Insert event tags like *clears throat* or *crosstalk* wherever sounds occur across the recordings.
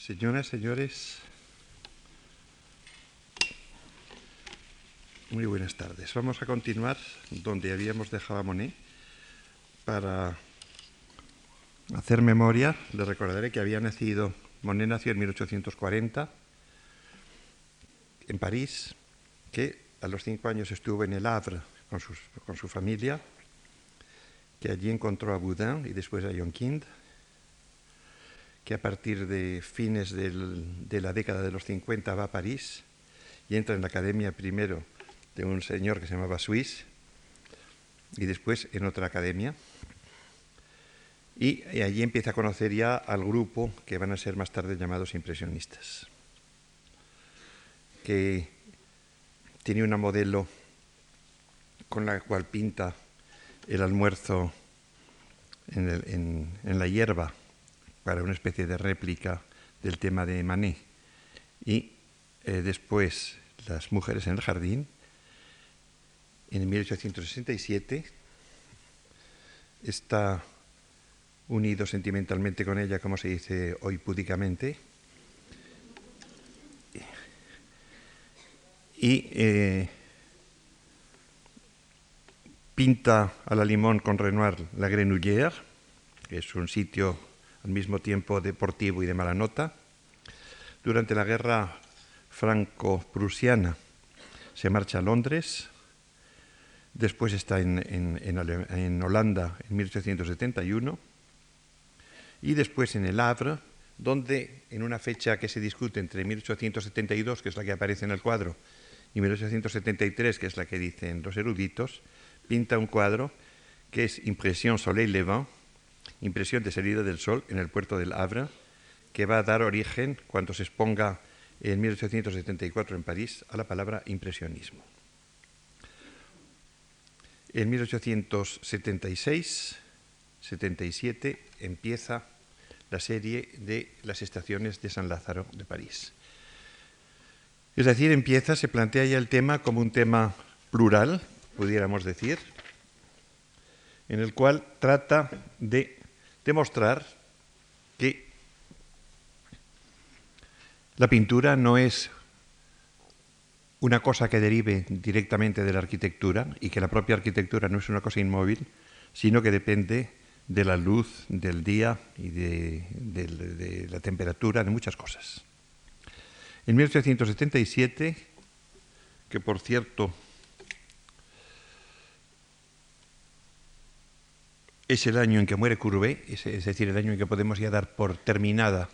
Señoras, señores, muy buenas tardes. Vamos a continuar donde habíamos dejado a Monet para hacer memoria. Les recordaré que había nacido, Monet nació en 1840 en París, que a los cinco años estuvo en el Havre con, su familia, que allí encontró a Boudin y después a Yonkind que a partir de fines de la década de los 50 va a París y entra en la academia primero de un señor que se llamaba Suisse y después en otra academia. Y, allí empieza a conocer ya al grupo que van a ser más tarde llamados impresionistas, que tiene una modelo con la cual pinta el almuerzo en la hierba para una especie de réplica del tema de Manet. Y eh, después Las mujeres en el jardín, en 1867, está unido sentimentalmente con ella, como se dice hoy púdicamente, y eh, pinta a la limón con Renoir la Grenouillère, que es un sitio al mismo tiempo deportivo y de mala nota. Durante la guerra franco-prusiana se marcha a Londres, después está en, en, Holanda en 1871 y después en el Havre, donde en una fecha que se discute entre 1872, que es la que aparece en el cuadro, y 1873, que es la que dicen los eruditos, pinta un cuadro que es Impresión Soleil Levant, impresión de salida del sol en el puerto del Havre, que va a dar origen, cuando se exponga en 1874 en París, a la palabra impresionismo. En 1876-77 empieza la serie de las estaciones de San Lázaro de París. Es decir, empieza, se plantea ya el tema como un tema plural, pudiéramos decir, en el cual trata de demostrar que la pintura no es una cosa que derive directamente de la arquitectura y que la propia arquitectura no es una cosa inmóvil, sino que depende de la luz, del día y de, la temperatura, de muchas cosas. En 1877, que por cierto es el año en que muere Courbet, es, decir, el año en que podemos ya dar por terminada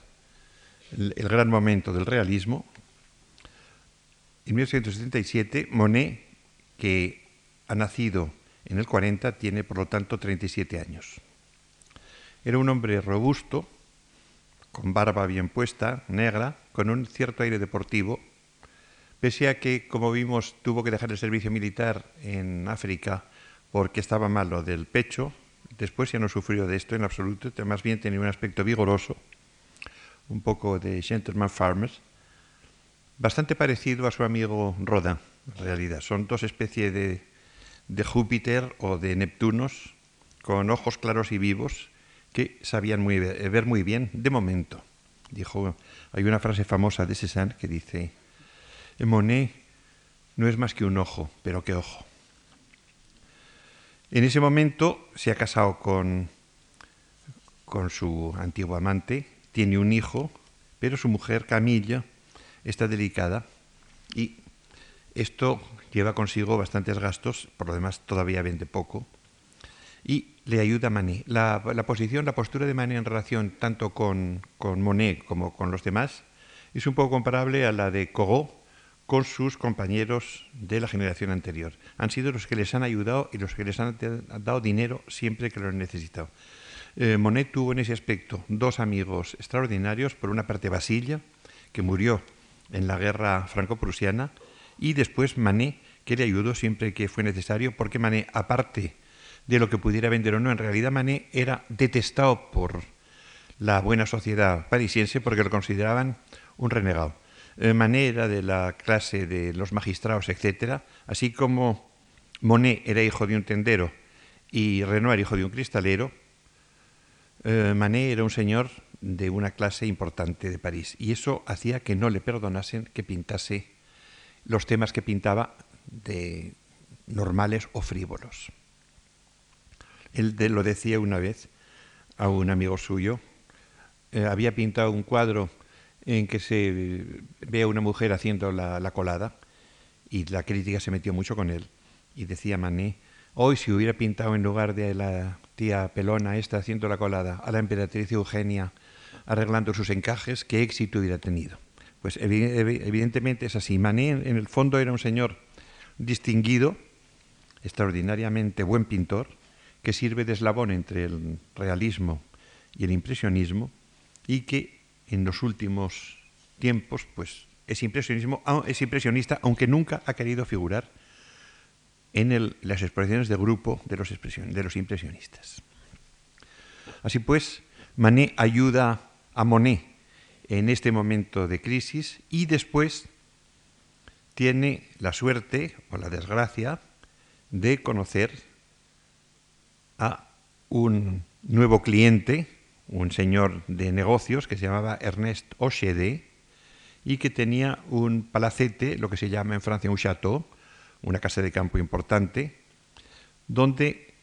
el, gran momento del realismo. En 1877, Monet, que ha nacido en el 40, tiene por lo tanto 37 años. Era un hombre robusto, con barba bien puesta, negra, con un cierto aire deportivo, pese a que, como vimos, tuvo que dejar el servicio militar en África porque estaba malo del pecho, Después ya no sufrió de esto en absoluto, más bien tenía un aspecto vigoroso, un poco de gentleman farmer, bastante parecido a su amigo Rodin, en realidad. Son dos especies de, de Júpiter o de Neptunos con ojos claros y vivos que sabían muy, ver muy bien de momento. Dijo, hay una frase famosa de Cézanne que dice, Monet no es más que un ojo, pero qué ojo. En ese momento se ha casado con, con su antiguo amante, tiene un hijo, pero su mujer Camilla está delicada y esto lleva consigo bastantes gastos, por lo demás todavía vende poco, y le ayuda a Manet. La, posición, la postura de Manet en relación tanto con, con, Monet como con los demás es un poco comparable a la de Corot con sus compañeros de la generación anterior. Han sido los que les han ayudado y los que les han dado dinero siempre que lo han necesitado. Eh, Monet tuvo en ese aspecto dos amigos extraordinarios, por una parte Basilla, que murió en la guerra franco-prusiana, y después Manet, que le ayudó siempre que fue necesario, porque Manet, aparte de lo que pudiera vender o no, en realidad Manet era detestado por la buena sociedad parisiense porque lo consideraban un renegado manera de la clase de los magistrados, etc., así como Monet era hijo de un tendero y Renoir hijo de un cristalero, eh, Manet era un señor de una clase importante de París. Y eso hacía que no le perdonasen que pintase los temas que pintaba de normales o frívolos. Él lo decía una vez a un amigo suyo, eh, había pintado un cuadro en que se ve a una mujer haciendo la, la, colada y la crítica se metió mucho con él. Y decía Manet, hoy si hubiera pintado en lugar de la tía pelona esta haciendo la colada a la emperatriz Eugenia arreglando sus encajes, qué éxito hubiera tenido. Pues evidentemente es así. Manet en el fondo era un señor distinguido, extraordinariamente buen pintor, que sirve de eslabón entre el realismo y el impresionismo y que en los últimos tiempos pues es impresionismo es impresionista aunque nunca ha querido figurar en las exposiciones de grupo de los, de los impresionistas. Así pues, Manet ayuda a Monet en este momento de crisis y después tiene la suerte o la desgracia de conocer a un nuevo cliente, un señor de negocios que se llamaba Ernest Ochede y que tenía un palacete, lo que se llama en Francia un château, una casa de campo importante, donde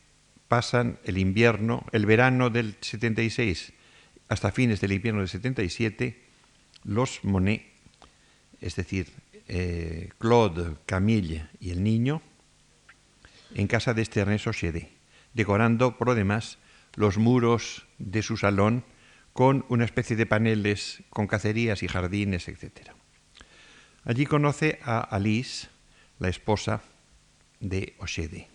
pasan el invierno, el verano del 76 hasta fines del invierno del 77, los Monet, es decir, eh, Claude, Camille y el niño, en casa de este Ernest Ochede, decorando por lo demás los muros de su salón con una especie de paneles con cacerías y jardines, etc. Allí conoce a Alice, la esposa de Ochede.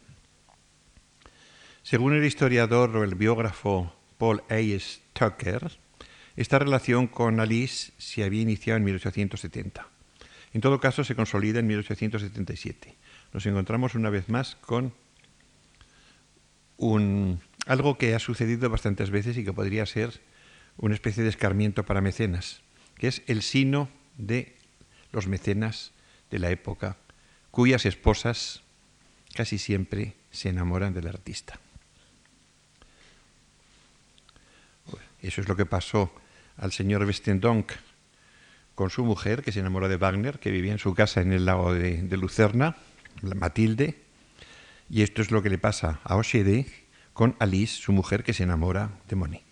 Según el historiador o el biógrafo Paul Hayes Tucker, esta relación con Alice se había iniciado en 1870. En todo caso, se consolida en 1877. Nos encontramos una vez más con un, algo que ha sucedido bastantes veces y que podría ser una especie de escarmiento para mecenas, que es el sino de los mecenas de la época, cuyas esposas casi siempre se enamoran del artista. Eso es lo que pasó al señor Westendonck con su mujer, que se enamoró de Wagner, que vivía en su casa en el lago de, Lucerna, Matilde, y esto es lo que le pasa a Ochede con Alice, su mujer, que se enamora de Monet.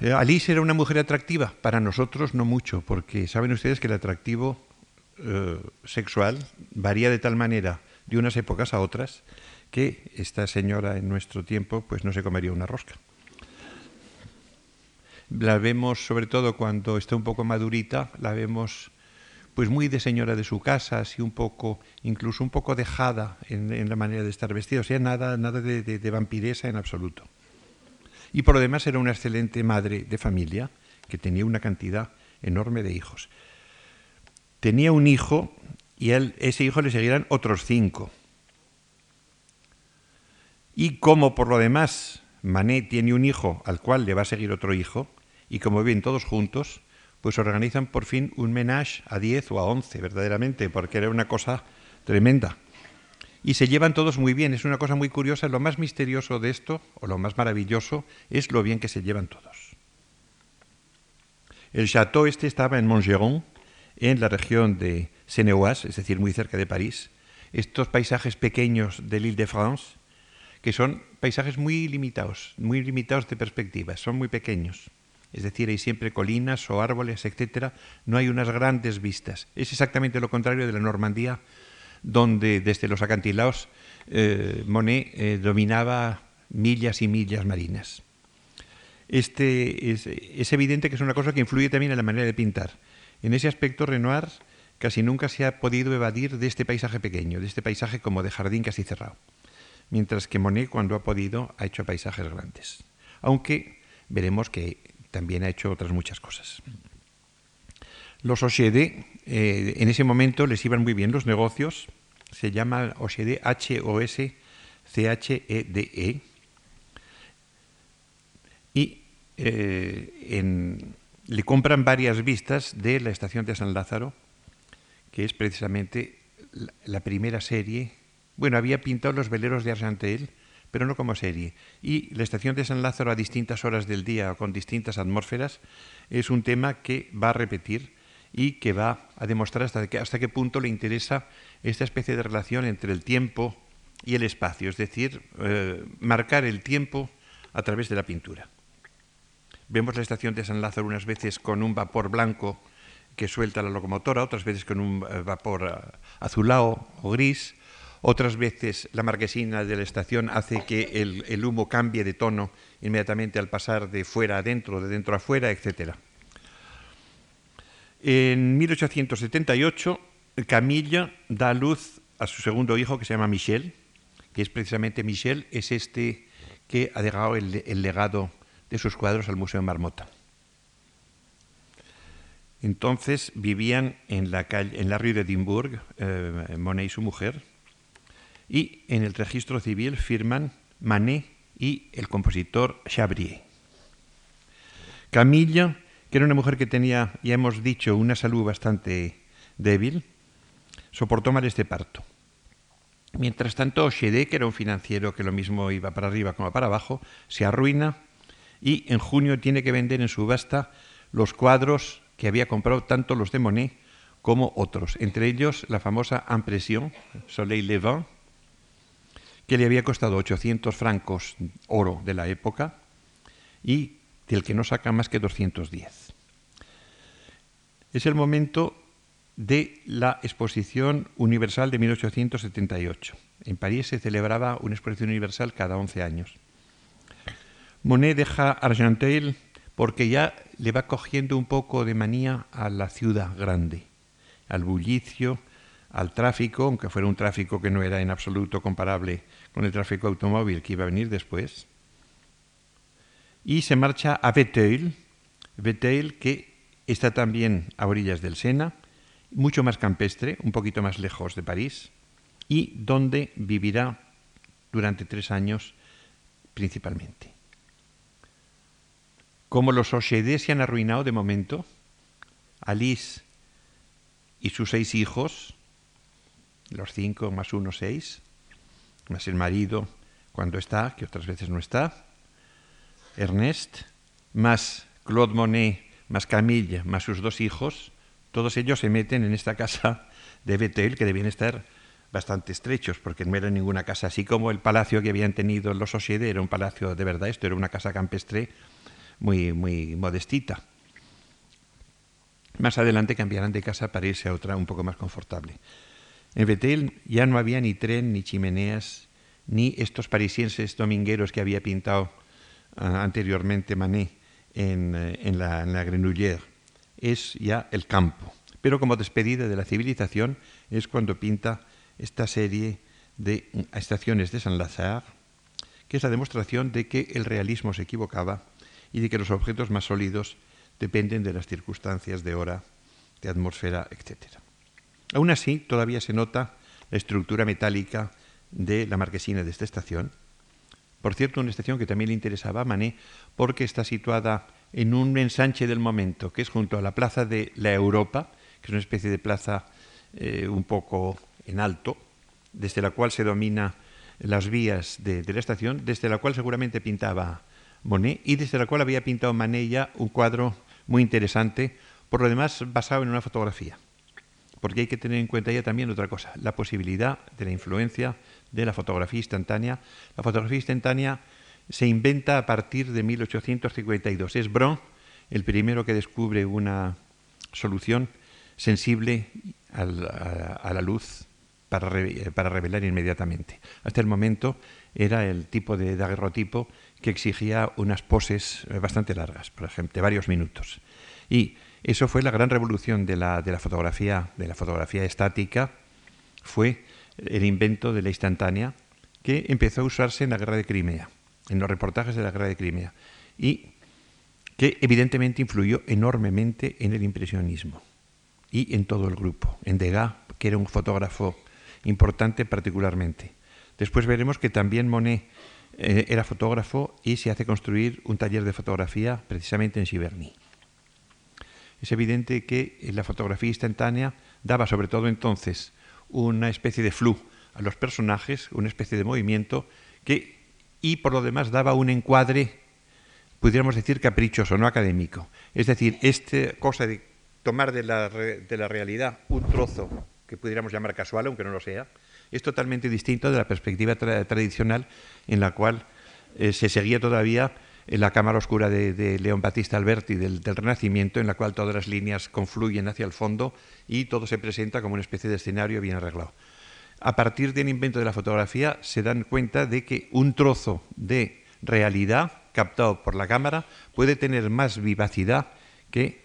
Eh, Alice era una mujer atractiva, para nosotros no mucho, porque saben ustedes que el atractivo eh, sexual varía de tal manera de unas épocas a otras que esta señora en nuestro tiempo pues no se comería una rosca. La vemos sobre todo cuando está un poco madurita, la vemos pues muy de señora de su casa, así un poco, incluso un poco dejada en, la manera de estar vestida, o sea, nada, nada de, vampiresa en absoluto. Y por lo demás era una excelente madre de familia que tenía una cantidad enorme de hijos. Tenía un hijo y a ese hijo le seguirán otros cinco. Y como por lo demás Manet tiene un hijo al cual le va a seguir otro hijo, y como viven todos juntos, pues organizan por fin un menage a 10 o a 11, verdaderamente, porque era una cosa tremenda. Y se llevan todos muy bien, es una cosa muy curiosa. Lo más misterioso de esto, o lo más maravilloso, es lo bien que se llevan todos. El château este estaba en Montgeron, en la región de Seine-Oise, es decir, muy cerca de París. Estos paisajes pequeños de l'Île de France, que son paisajes muy limitados, muy limitados de perspectiva, son muy pequeños. Es decir, hay siempre colinas o árboles, etcétera, no hay unas grandes vistas. Es exactamente lo contrario de la Normandía, donde desde los acantilados eh, Monet eh, dominaba millas y millas marinas. Este es, es, evidente que es una cosa que influye también en la manera de pintar. En ese aspecto, Renoir casi nunca se ha podido evadir de este paisaje pequeño, de este paisaje como de jardín casi cerrado mientras que Monet cuando ha podido ha hecho paisajes grandes, aunque veremos que también ha hecho otras muchas cosas. Los Ochede, eh, en ese momento les iban muy bien los negocios, se llama Ochede H-O-S-C-H-E-D-E, e, y eh, le compran varias vistas de la estación de San Lázaro, que es precisamente la primera serie. Bueno, había pintado los veleros de Argentel, pero no como serie. Y la estación de San Lázaro a distintas horas del día, con distintas atmósferas, es un tema que va a repetir y que va a demostrar hasta, hasta qué punto le interesa esta especie de relación entre el tiempo y el espacio, es decir, eh, marcar el tiempo a través de la pintura. Vemos la estación de San Lázaro unas veces con un vapor blanco que suelta la locomotora, otras veces con un eh, vapor eh, azulado o gris, otras veces la marquesina de la estación hace que el, humo cambie de tono inmediatamente al pasar de fuera a dentro, de dentro a fuera, etc. En 1878, Camilla da luz a su segundo hijo, que se llama Michel, que es precisamente Michel, es este que ha dejado el, legado de sus cuadros al Museo Marmota. Entonces vivían en la, calle, en la rue de Edimburgo, eh, Monet y su mujer, y en el registro civil firman Manet y el compositor Chabrier. Camilla, que era una mujer que tenía, ya hemos dicho, una salud bastante débil, soportó mal este parto. Mientras tanto, Chedé, que era un financiero que lo mismo iba para arriba como para abajo, se arruina y en junio tiene que vender en subasta los cuadros que había comprado tanto los de Monet como otros, entre ellos la famosa Impression, Soleil Levant, que le había costado 800 francos oro de la época y del que no saca más que 210. Es el momento de la Exposición Universal de 1878. En París se celebraba una exposición universal cada 11 años. Monet deja Argenteuil porque ya le va cogiendo un poco de manía a la ciudad grande, al bullicio, al tráfico, aunque fuera un tráfico que no era en absoluto comparable con el tráfico automóvil que iba a venir después. Y se marcha a Véteuil, Véteuil que está también a orillas del Sena, mucho más campestre, un poquito más lejos de París, y donde vivirá durante tres años principalmente. Como los Ochedés se han arruinado de momento, Alice y sus seis hijos, los cinco más uno, seis, más el marido cuando está, que otras veces no está, Ernest, más Claude Monet, más Camille, más sus dos hijos, todos ellos se meten en esta casa de Betel, que debían estar bastante estrechos, porque no era ninguna casa así como el palacio que habían tenido los Osiede, era un palacio de verdad, esto era una casa campestre muy, muy modestita. Más adelante cambiarán de casa para irse a otra un poco más confortable. En Betel ya no había ni tren, ni chimeneas, ni estos parisienses domingueros que había pintado ah, anteriormente Manet en, eh, en, la, en Grenouillère es ya el campo. Pero como despedida de la civilización es cuando pinta esta serie de estaciones de San Lazare, que es la demostración de que el realismo se equivocaba y de que los objetos más sólidos dependen de las circunstancias de hora, de atmósfera, etc. Aún así, todavía se nota la estructura metálica de la marquesina de esta estación. Por cierto, una estación que también le interesaba a Manet porque está situada en un ensanche del momento, que es junto a la plaza de la Europa, que es una especie de plaza eh, un poco en alto, desde la cual se domina las vías de, la estación, desde la cual seguramente pintaba Monet y desde la cual había pintado Manet ya un cuadro muy interesante, por lo demás basado en una fotografía. Porque hay que tener en cuenta ya también otra cosa, la posibilidad de la influencia de la fotografía instantánea. La fotografía instantánea se inventa a partir de 1852. Es Bron el primero que descubre una solución sensible a la luz para, revelar inmediatamente. Hasta el momento era el tipo de daguerrotipo que exigía unas poses eh, bastante largas, por ejemplo, de varios minutos. Y eso fue la gran revolución de la, de la fotografía, de la fotografía estática, fue el invento de la instantánea que empezó a usarse en la guerra de Crimea en los reportajes de la guerra de Crimea y que evidentemente influyó enormemente en el impresionismo y en todo el grupo, en Degas, que era un fotógrafo importante particularmente. Después veremos que también Monet eh, era fotógrafo y se hace construir un taller de fotografía precisamente en Giverny. Es evidente que la fotografía instantánea daba sobre todo entonces una especie de flu a los personajes, una especie de movimiento que y por lo demás daba un encuadre, pudiéramos decir, caprichoso, no académico. Es decir, esta cosa de tomar de la, de la realidad un trozo que pudiéramos llamar casual, aunque no lo sea, es totalmente distinto de la perspectiva tradicional en la cual eh, se seguía todavía en la Cámara Oscura de, León Battista Alberti del, del, Renacimiento, en la cual todas las líneas confluyen hacia el fondo y todo se presenta como una especie de escenario bien arreglado. A partir del invento de la fotografía se dan cuenta de que un trozo de realidad captado por la cámara puede tener más vivacidad que,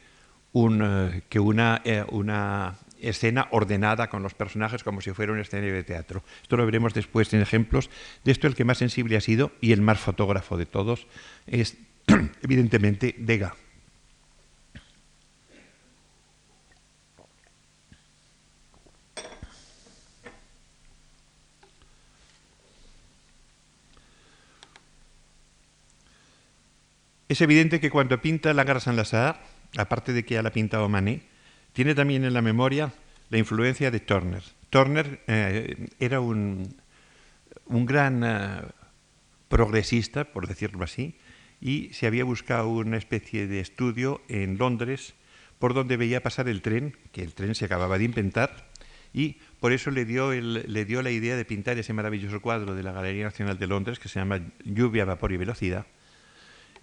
un, eh, que una, eh, una escena ordenada con los personajes como si fuera un escenario de teatro. Esto lo veremos después en ejemplos. De esto el que más sensible ha sido y el más fotógrafo de todos es *clears throat* evidentemente Degas. Es evidente que cuando pinta la Gara Saint-Lazare, aparte de que ya la ha pintado Manet, tiene también en la memoria la influencia de Turner. Turner eh, era un, un gran eh, progresista, por decirlo así, y se había buscado una especie de estudio en Londres por donde veía pasar el tren, que el tren se acababa de inventar, y por eso le dio, le dio la idea de pintar ese maravilloso cuadro de la Galería Nacional de Londres que se llama Lluvia, Vapor y Velocidad,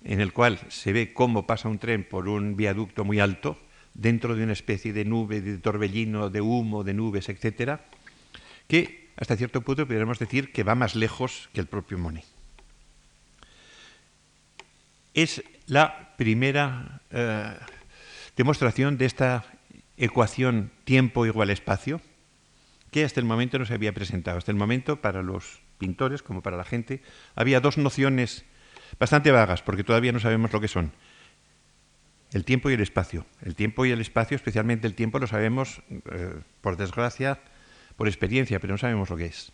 en el cual se ve cómo pasa un tren por un viaducto muy alto, dentro de una especie de nube, de torbellino, de humo, de nubes, etcétera, que hasta cierto punto podríamos decir que va más lejos que el propio Monet. Es la primera eh, demostración de esta ecuación tiempo igual espacio que hasta el momento no se había presentado. Hasta el momento, para los pintores como para la gente, había dos nociones bastante vagas, porque todavía no sabemos lo que son el tiempo y el espacio. El tiempo y el espacio, especialmente el tiempo, lo sabemos, eh, por desgracia, por experiencia, pero no sabemos lo que es.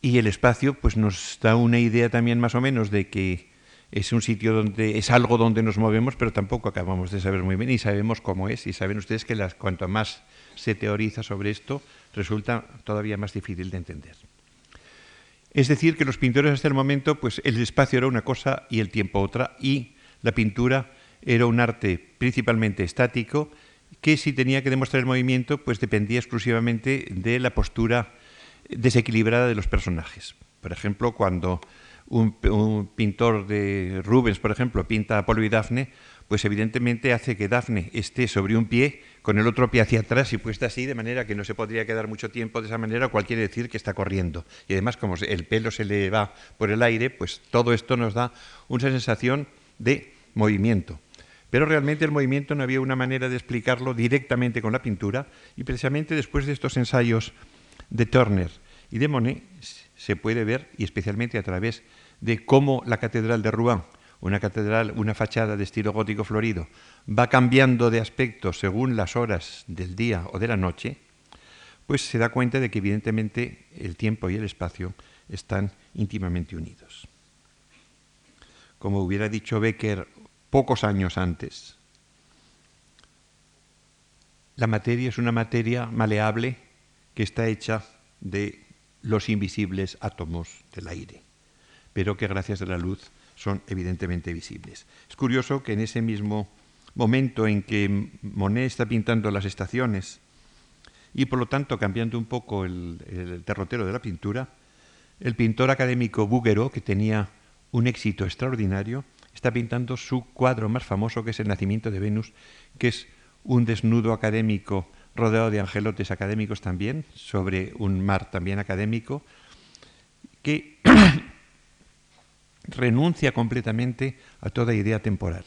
Y el espacio, pues nos da una idea también más o menos de que es un sitio donde es algo donde nos movemos, pero tampoco acabamos de saber muy bien y sabemos cómo es. Y saben ustedes que cuanto más se teoriza sobre esto, resulta todavía más difícil de entender. Es decir, que los pintores hasta el momento, pues el espacio era una cosa y el tiempo otra, y la pintura era un arte principalmente estático que si tenía que demostrar el movimiento, pues dependía exclusivamente de la postura desequilibrada de los personajes. Por ejemplo, cuando un, pintor de Rubens, por ejemplo, pinta a Apolo y Dafne, pues evidentemente hace que Dafne esté sobre un pie con el otro pie hacia atrás y puesta así, de manera que no se podría quedar mucho tiempo de esa manera, cual quiere decir que está corriendo. Y además, como el pelo se le va por el aire, pues todo esto nos da una sensación de movimiento. Pero realmente el movimiento no había una manera de explicarlo directamente con la pintura y precisamente después de estos ensayos de Turner y de Monet se puede ver, y especialmente a través de cómo la Catedral de Rouen, una catedral, una fachada de estilo gótico florido, va cambiando de aspecto según las horas del día o de la noche, pues se da cuenta de que evidentemente el tiempo y el espacio están íntimamente unidos. Como hubiera dicho Becker pocos años antes. La materia es una materia maleable que está hecha de los invisibles átomos del aire, pero que gracias a la luz son evidentemente visibles. Es curioso que en ese mismo momento en que Monet está pintando las estaciones y por lo tanto cambiando un poco el, el derrotero de la pintura, el pintor académico Bouguereau, que tenía un éxito extraordinario, está pintando su cuadro más famoso, que es El nacimiento de Venus, que es un desnudo académico rodeado de angelotes académicos también, sobre un mar también académico, que *coughs* renuncia completamente a toda idea temporal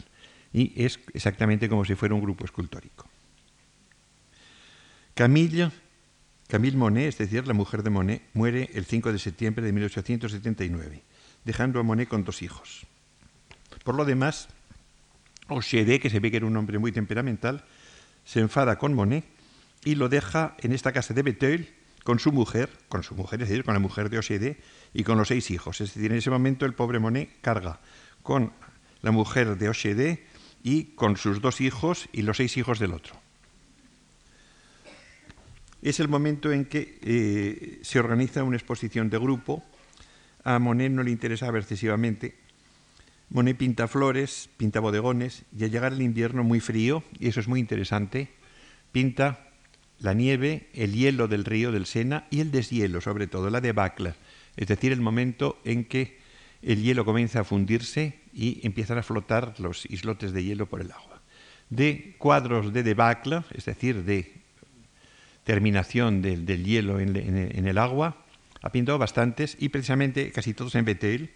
y es exactamente como si fuera un grupo escultórico. Camille, Camille Monet, es decir, la mujer de Monet, muere el 5 de septiembre de 1879, dejando a Monet con dos hijos. Por lo demás, Ochede, que se ve que era un hombre muy temperamental, se enfada con Monet y lo deja en esta casa de Beteuil con su mujer, con su mujer, es decir, con la mujer de Ochede y con los seis hijos. Es decir, en ese momento el pobre Monet carga con la mujer de Ochede y con sus dos hijos y los seis hijos del otro. Es el momento en que eh, se organiza una exposición de grupo a Monet no le interesaba excesivamente. Monet pinta flores, pinta bodegones y al llegar el invierno muy frío, y eso es muy interesante, pinta la nieve, el hielo del río del Sena y el deshielo, sobre todo la debacle, es decir, el momento en que el hielo comienza a fundirse y empiezan a flotar los islotes de hielo por el agua. De cuadros de debacle, es decir, de terminación del, hielo en, en, el agua, ha pintado bastantes y precisamente casi todos en Betel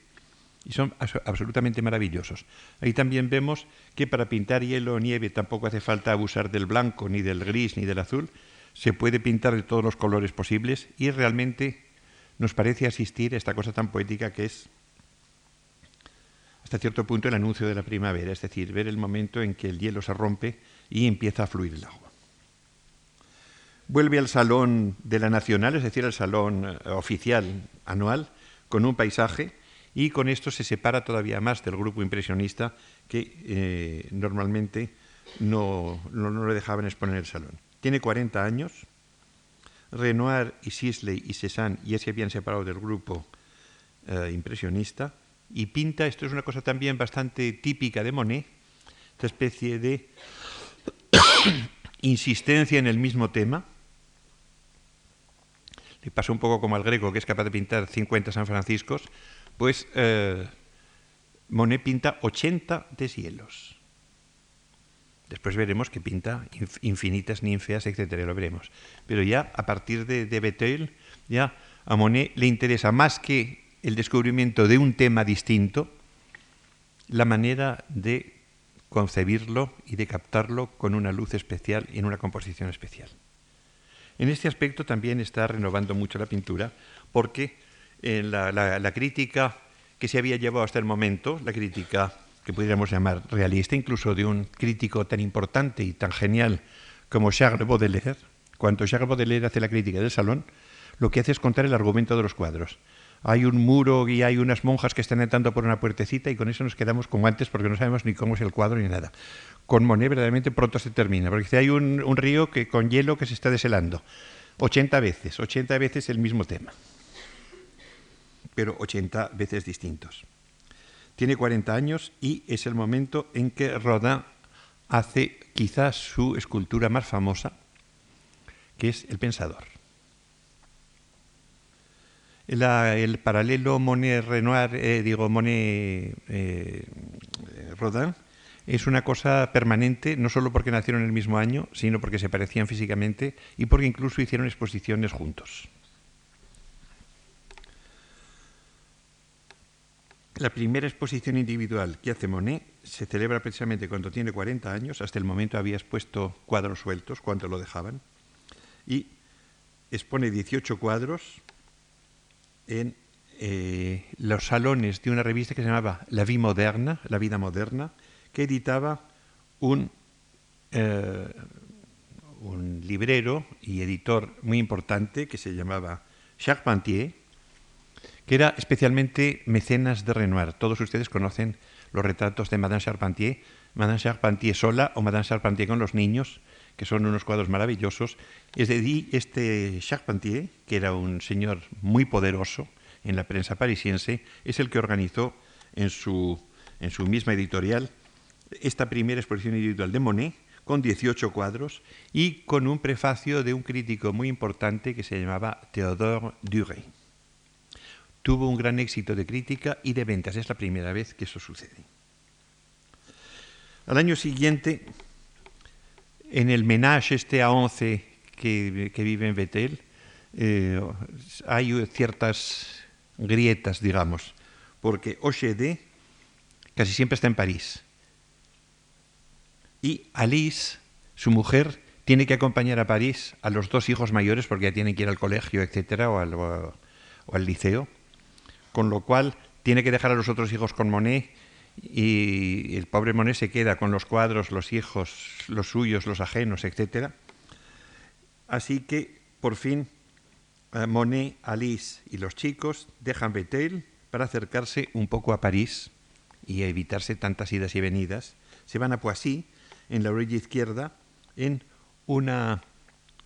y son absolutamente maravillosos. Ahí también vemos que para pintar hielo o nieve tampoco hace falta abusar del blanco, ni del gris, ni del azul. Se puede pintar de todos los colores posibles y realmente nos parece asistir a esta cosa tan poética que es hasta cierto punto el anuncio de la primavera, es decir, ver el momento en que el hielo se rompe y empieza a fluir el agua. Vuelve al salón de la Nacional, es decir, al salón eh, oficial anual, con un paisaje y con esto se separa todavía más del grupo impresionista que eh, normalmente no, no, le dejaban exponer el salón. Tiene 40 años. Renoir y Sisley y Cézanne ya se habían separado del grupo eh, impresionista y pinta, esto es una cosa también bastante típica de Monet, esta especie de *coughs* insistencia en el mismo tema. Le pasa un poco como al greco, que es capaz de pintar 50 San Franciscos, pues eh, Monet pinta 80 deshielos. Después veremos que pinta infinitas ninfeas, etcétera, lo veremos. Pero ya a partir de, de ya a Monet le interesa más que el descubrimiento de un tema distinto, la manera de concebirlo y de captarlo con una luz especial y en una composición especial. En este aspecto también está renovando mucho la pintura porque eh, la, crítica que se había llevado hasta el momento, la crítica que pudiéramos llamar realista, incluso de un crítico tan importante y tan genial como Charles Baudelaire, cuando Charles Baudelaire hace la crítica del salón, lo que hace es contar el argumento de los cuadros hay un muro y hay unas monjas que están entrando por una puertecita y con eso nos quedamos como antes porque no sabemos ni cómo es el cuadro ni nada. Con Monet verdaderamente pronto se termina, porque hay un, un río que, con hielo que se está deshelando. 80 veces, 80 veces el mismo tema, pero 80 veces distintos. Tiene 40 años y es el momento en que Rodin hace quizás su escultura más famosa, que es El Pensador el paralelo Monet-Renoir, eh, digo Monet-Rodin, eh, es una cosa permanente, no solo porque nacieron el mismo año, sino porque se parecían físicamente y porque incluso hicieron exposiciones juntos. La primera exposición individual que hace Monet se celebra precisamente cuando tiene 40 años, hasta el momento había expuesto cuadros sueltos, cuando lo dejaban, y expone 18 cuadros en eh, los salones de una revista que se llamaba La Vie Moderna, La Vida Moderna, que editaba un, eh, un librero y editor muy importante que se llamaba Charpentier, que era especialmente mecenas de Renoir. Todos ustedes conocen los retratos de Madame Charpentier, Madame Charpentier sola o Madame Charpentier con los niños, que son unos cuadros maravillosos. Es de este Charpentier, que era un señor muy poderoso en la prensa parisiense, es el que organizó en su, en su misma editorial esta primera exposición individual de Monet, con 18 cuadros y con un prefacio de un crítico muy importante que se llamaba Théodore Duret. Tuvo un gran éxito de crítica y de ventas, es la primera vez que eso sucede. Al año siguiente, en el menage este a 11 que, vive en Betel, eh, hay ciertas grietas, digamos, porque Ochede casi siempre está en París. Y Alice, su mujer, tiene que acompañar a París a los dos hijos mayores porque ya tienen que ir al colegio, etcétera, o al, o al liceo. Con lo cual tiene que dejar a los otros hijos con Monet y el pobre Monet se queda con los cuadros, los hijos, los suyos, los ajenos, etc. Así que, por fin, eh, Monet, Alice y los chicos dejan Betel para acercarse un poco a París y evitarse tantas idas y venidas. Se van a Poissy, en la orilla izquierda, en una,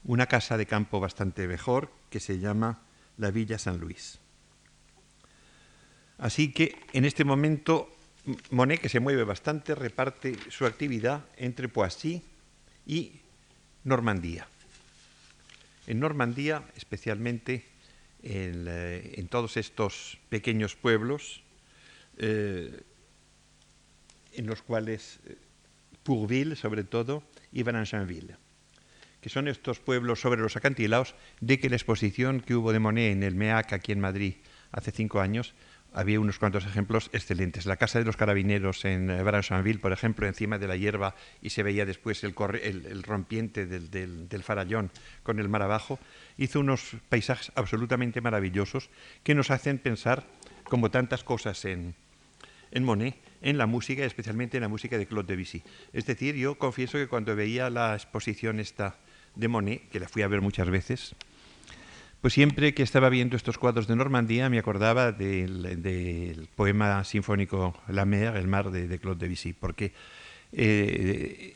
una casa de campo bastante mejor que se llama la Villa San Luis. Así que en este momento Monet, que se mueve bastante, reparte su actividad entre Poissy y Normandía. En Normandía, especialmente en, eh, todos estos pequeños pueblos, eh, en los cuales eh, Pourville, sobre todo, y Valencinville, que son estos pueblos sobre los acantilados de que la exposición que hubo de Monet en el MEAC aquí en Madrid hace cinco años había unos cuantos ejemplos excelentes. La casa de los carabineros en eh, Bransonville, por ejemplo, encima de la hierba y se veía después el, rompiente del, farallón con el mar abajo, hizo unos paisajes absolutamente maravillosos que nos hacen pensar, como tantas cosas en, en Monet, en la música, especialmente en la música de Claude Debussy. Es decir, yo confieso que cuando veía la exposición esta de Monet, que la fui a ver muchas veces, pues siempre que estaba viendo estos cuadros de Normandía me acordaba del, poema sinfónico La mer, el mar de, Claude Debussy, porque eh,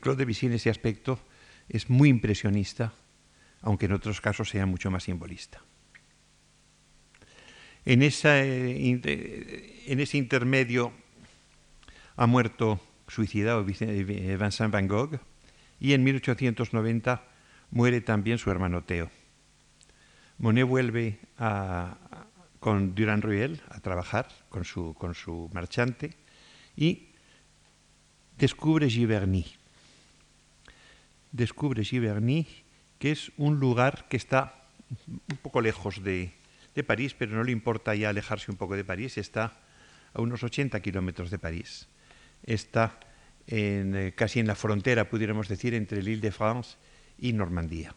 Claude Debussy en ese aspecto es muy impresionista, aunque en otros casos sea mucho más simbolista. En, eh, en ese intermedio ha muerto suicidado Vincent Van Gogh y en 1890 muere también su hermano Theo. Monet vuelve con Durand Ruel a trabajar con su, con su marchante y descubre Giverny. Descubre Giverny, que es un lugar que está un poco lejos de, París, pero no le importa ya alejarse un poco de París, está a unos 80 kilómetros de París. Está eh, casi en la frontera, pudiéramos decir, entre l'Île de France y Normandía.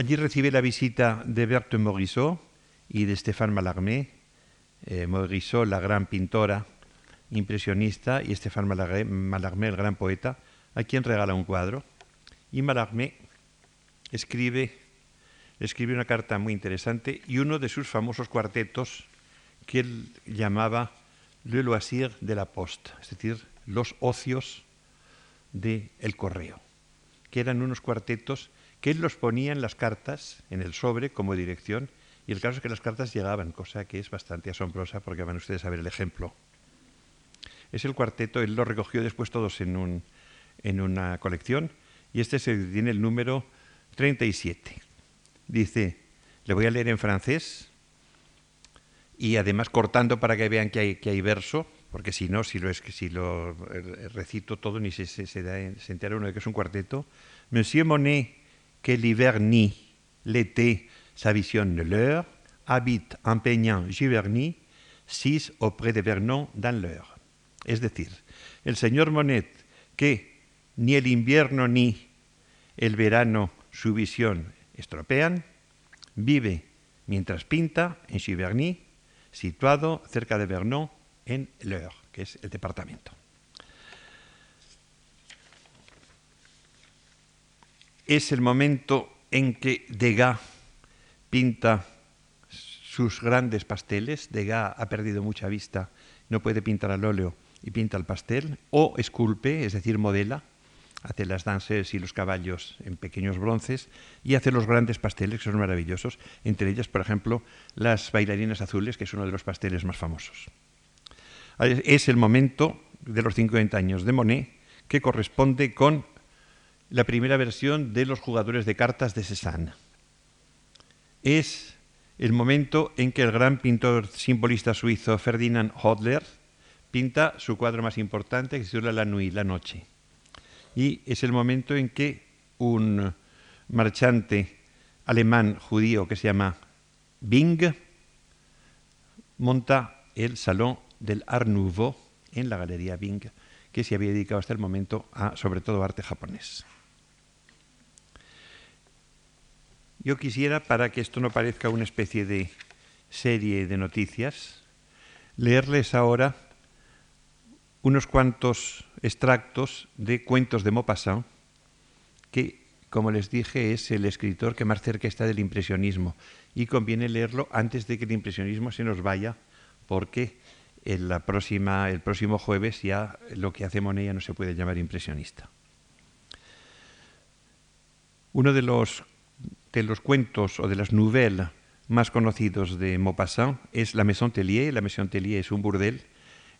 Allí recibe la visita de Berthe Morisot y de Stéphane Mallarmé. Eh, Morisot, la gran pintora impresionista, y Stéphane Mallarmé, el gran poeta, a quien regala un cuadro. Y Mallarmé escribe, escribe una carta muy interesante y uno de sus famosos cuartetos que él llamaba Le Loisir de la Poste, es decir, los ocios del el correo, que eran unos cuartetos que él los ponía en las cartas, en el sobre, como dirección, y el caso es que las cartas llegaban, cosa que es bastante asombrosa porque van ustedes a ver el ejemplo. Es el cuarteto, él lo recogió después todos en, un, en una colección, y este se tiene el número 37. Dice, le voy a leer en francés, y además cortando para que vean que hay, que hay verso, porque si no, si lo, es, si lo recito todo, ni se, se, se entera uno de que es un cuarteto. Monsieur Monet que l'hiver ni, l'été s'avisionne l'heure, habite empeñant Giverny, six auprès de Vernon dans l'heure. Es decir, el señor Monet, que ni el invierno ni el verano su visión estropean, vive mientras pinta en Giverny, situado cerca de Vernon en l'Eure, que es el departamento. Es el momento en que Degas pinta sus grandes pasteles. Degas ha perdido mucha vista, no puede pintar al óleo y pinta el pastel, o esculpe, es decir, modela, hace las danzas y los caballos en pequeños bronces y hace los grandes pasteles que son maravillosos, entre ellas, por ejemplo, las bailarinas azules, que es uno de los pasteles más famosos. Es el momento de los 50 años de Monet que corresponde con la primera versión de los jugadores de cartas de Cézanne. Es el momento en que el gran pintor simbolista suizo Ferdinand Hodler pinta su cuadro más importante que se llama La Nuit, la noche. Y es el momento en que un marchante alemán judío que se llama Bing monta el Salón del Art Nouveau en la Galería Bing, que se había dedicado hasta el momento a sobre todo arte japonés. Yo quisiera, para que esto no parezca una especie de serie de noticias, leerles ahora unos cuantos extractos de cuentos de Maupassant, que, como les dije, es el escritor que más cerca está del impresionismo. Y conviene leerlo antes de que el impresionismo se nos vaya, porque próxima, el próximo jueves ya lo que hace Monet no se puede llamar impresionista. Uno de los de los cuentos o de las nouvelles más conocidos de Maupassant es la Maison Tellier. La Maison Tellier es un burdel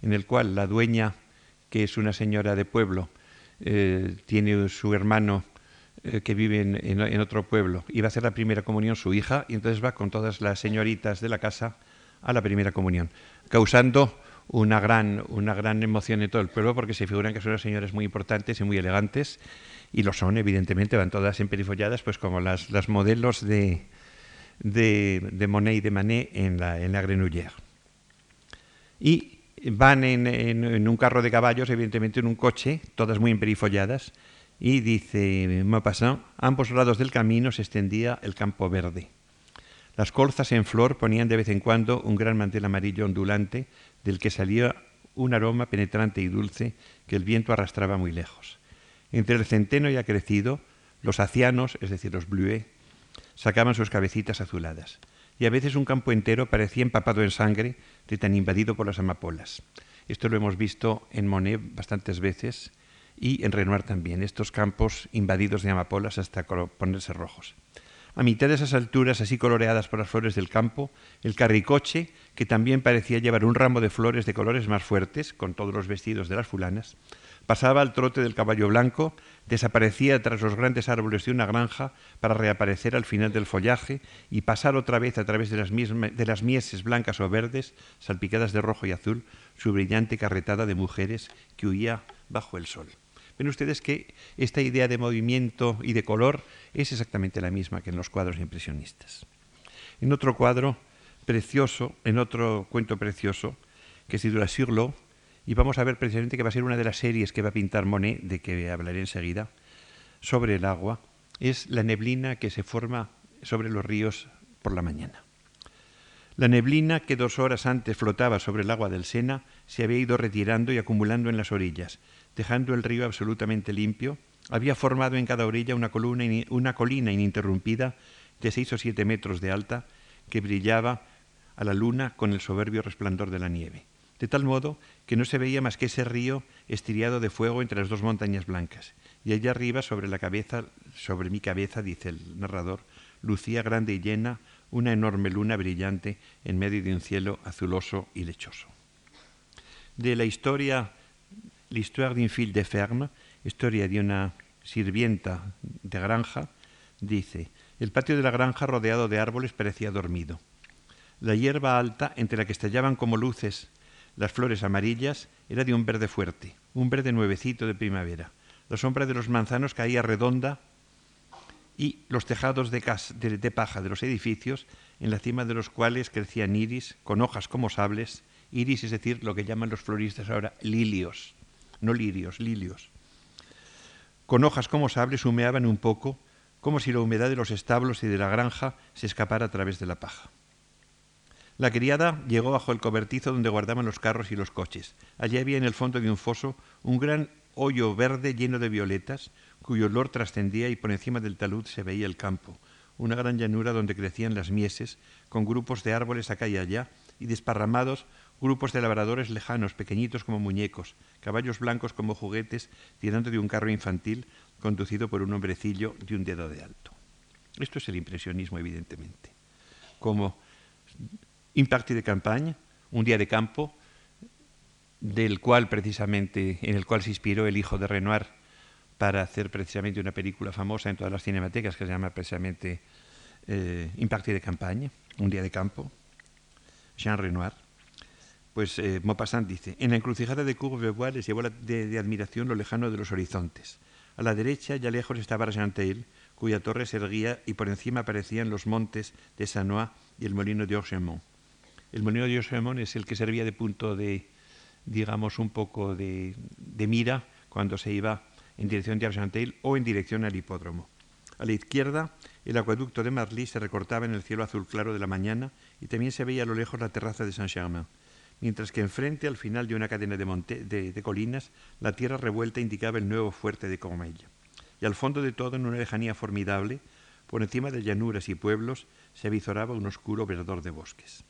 en el cual la dueña, que es una señora de pueblo, eh, tiene su hermano eh, que vive en, otro pueblo y va a hacer la primera comunión su hija y entonces va con todas las señoritas de la casa a la primera comunión, causando una gran, una gran emoción en todo el pueblo porque se figuran que son unas señoras muy importantes y muy elegantes y lo son, evidentemente, van todas emperifolladas pues como las, modelos de, de, de, Monet y de Manet en la, en la Grenouillère. Y van en, en, un carro de caballos, evidentemente en un coche, todas muy emperifolladas, y dice Maupassant, a ambos lados del camino se extendía el campo verde. Las colzas en flor ponían de vez en cuando un gran mantel amarillo ondulante del que salía un aroma penetrante y dulce que el viento arrastraba muy lejos. Entre el centeno ya crecido, los acianos, es decir, los bluets, sacaban sus cabecitas azuladas, y a veces un campo entero parecía empapado en sangre de tan invadido por las amapolas. Esto lo hemos visto en Monet bastantes veces y en Renoir también, estos campos invadidos de amapolas hasta ponerse rojos. A mitad de esas alturas, así coloreadas por las flores del campo, el carricoche, que también parecía llevar un ramo de flores de colores más fuertes, con todos los vestidos de las fulanas, pasaba al trote del caballo blanco, desaparecía tras los grandes árboles de una granja para reaparecer al final del follaje y pasar otra vez a través de las, de las mieses blancas o verdes, salpicadas de rojo y azul, su brillante carretada de mujeres que huía bajo el sol. Ven ustedes que esta idea de movimiento y de color es exactamente la misma que en los cuadros impresionistas. En otro cuadro precioso, en otro cuento precioso, que se titula l'eau, y vamos a ver precisamente que va a ser una de las series que va a pintar Monet, de que hablaré enseguida, sobre el agua, es la neblina que se forma sobre los ríos por la mañana. La neblina que dos horas antes flotaba sobre el agua del Sena se había ido retirando y acumulando en las orillas, dejando el río absolutamente limpio, había formado en cada orilla una, una colina ininterrumpida de seis o siete metros de alta que brillaba a la luna con el soberbio resplandor de la nieve, de tal modo que no se veía más que ese río estiriado de fuego entre las dos montañas blancas, y allá arriba sobre la cabeza, sobre mi cabeza, dice el narrador, lucía grande y llena una enorme luna brillante en medio de un cielo azuloso y lechoso. De la historia L'histoire d'une fille de ferme, historia de una sirvienta de granja, dice, el patio de la granja rodeado de árboles parecía dormido. La hierba alta, entre la que estallaban como luces las flores amarillas, era de un verde fuerte, un verde nuevecito de primavera. La sombra de los manzanos caía redonda y los tejados de, de paja de los edificios, en la cima de los cuales crecían iris con hojas como sables, iris es decir, lo que llaman los floristas ahora lilios no lirios, lilios. Con hojas como sables humeaban un poco, como si la humedad de los establos y de la granja se escapara a través de la paja. La criada llegó bajo el cobertizo donde guardaban los carros y los coches. Allí había en el fondo de un foso un gran hoyo verde lleno de violetas, cuyo olor trascendía y por encima del talud se veía el campo, una gran llanura donde crecían las mieses, con grupos de árboles acá y allá, y desparramados grupos de labradores lejanos, pequeñitos como muñecos, caballos blancos como juguetes, tirando de un carro infantil conducido por un hombrecillo de un dedo de alto. Esto es el impresionismo, evidentemente. Como Impact de campaña, un día de campo, del cual precisamente, en el cual se inspiró el hijo de Renoir para hacer precisamente una película famosa en todas las cinematecas que se llama precisamente eh, de campaña, un día de campo, Jean Renoir pues eh, Maupassant dice, en la encrucijada de Courbevoie les llevó de, admiración lo lejano de los horizontes. A la derecha, ya lejos, estaba Argenteuil, cuya torre se erguía y por encima aparecían los montes de Sanois y el molino de Orgemont. El molino de Orgemont es el que servía de punto de, digamos, un poco de, de mira cuando se iba en dirección de Argenteuil o en dirección al hipódromo. A la izquierda, el acueducto de Marly se recortaba en el cielo azul claro de la mañana y también se veía a lo lejos la terraza de Saint-Germain mientras que enfrente, al final de una cadena de, colinas, la tierra revuelta indicaba el nuevo fuerte de Comella. Y al fondo de todo, en una lejanía formidable, por encima de llanuras y pueblos, se avizoraba un oscuro verdor de bosques.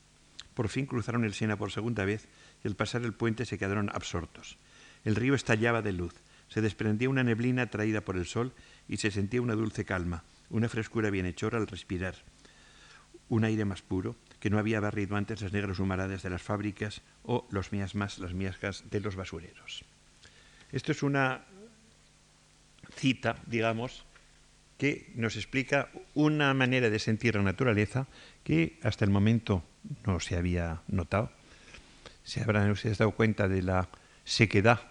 Por fin cruzaron el Sena por segunda vez y al pasar el puente se quedaron absortos. El río estallaba de luz, se desprendía una neblina atraída por el sol y se sentía una dulce calma, una frescura bienhechora al respirar un aire más puro, que no había barrido antes las negras humaradas de las fábricas o los miasmas, las miascas de los basureros. Esto es una cita, digamos, que nos explica una manera de sentir la naturaleza que hasta el momento no se había notado. Se habrán ustedes dado cuenta de la sequedad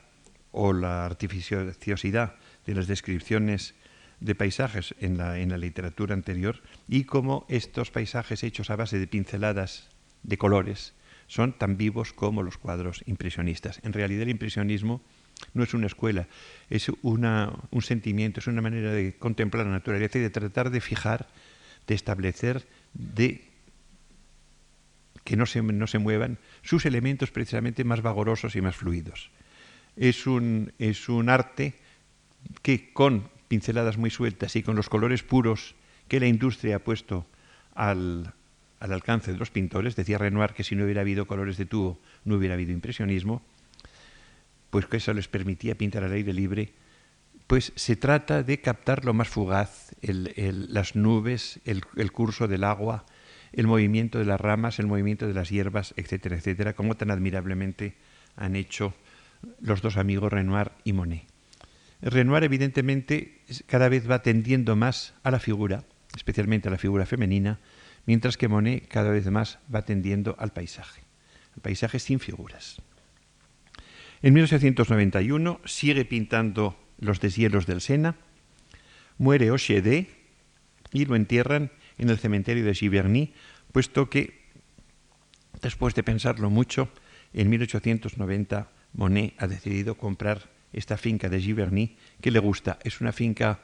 o la artificiosidad de las descripciones de paisajes en la, en la literatura anterior y cómo estos paisajes hechos a base de pinceladas de colores son tan vivos como los cuadros impresionistas. En realidad el impresionismo no es una escuela, es una, un sentimiento, es una manera de contemplar la naturaleza y de tratar de fijar, de establecer, de que no se, no se muevan sus elementos precisamente más vagorosos y más fluidos. Es un, es un arte que con pinceladas muy sueltas y con los colores puros que la industria ha puesto al, alcance de los pintores, decía Renoir que si no hubiera habido colores de tubo no hubiera habido impresionismo, pues que eso les permitía pintar al aire libre, pues se trata de captar lo más fugaz, las nubes, el, el, curso del agua, el movimiento de las ramas, el movimiento de las hierbas, etcétera, etcétera, como tan admirablemente han hecho los dos amigos Renoir y Monet. Renoir evidentemente cada vez va tendiendo más a la figura, especialmente a la figura femenina, mientras que Monet cada vez más va tendiendo al paisaje, al paisaje sin figuras. En 1891 sigue pintando los deshielos del Sena, muere Ochedé y lo entierran en el cementerio de Giverny, puesto que, después de pensarlo mucho, en 1890 Monet ha decidido comprar esta finca de Giverny, que le gusta. Es una finca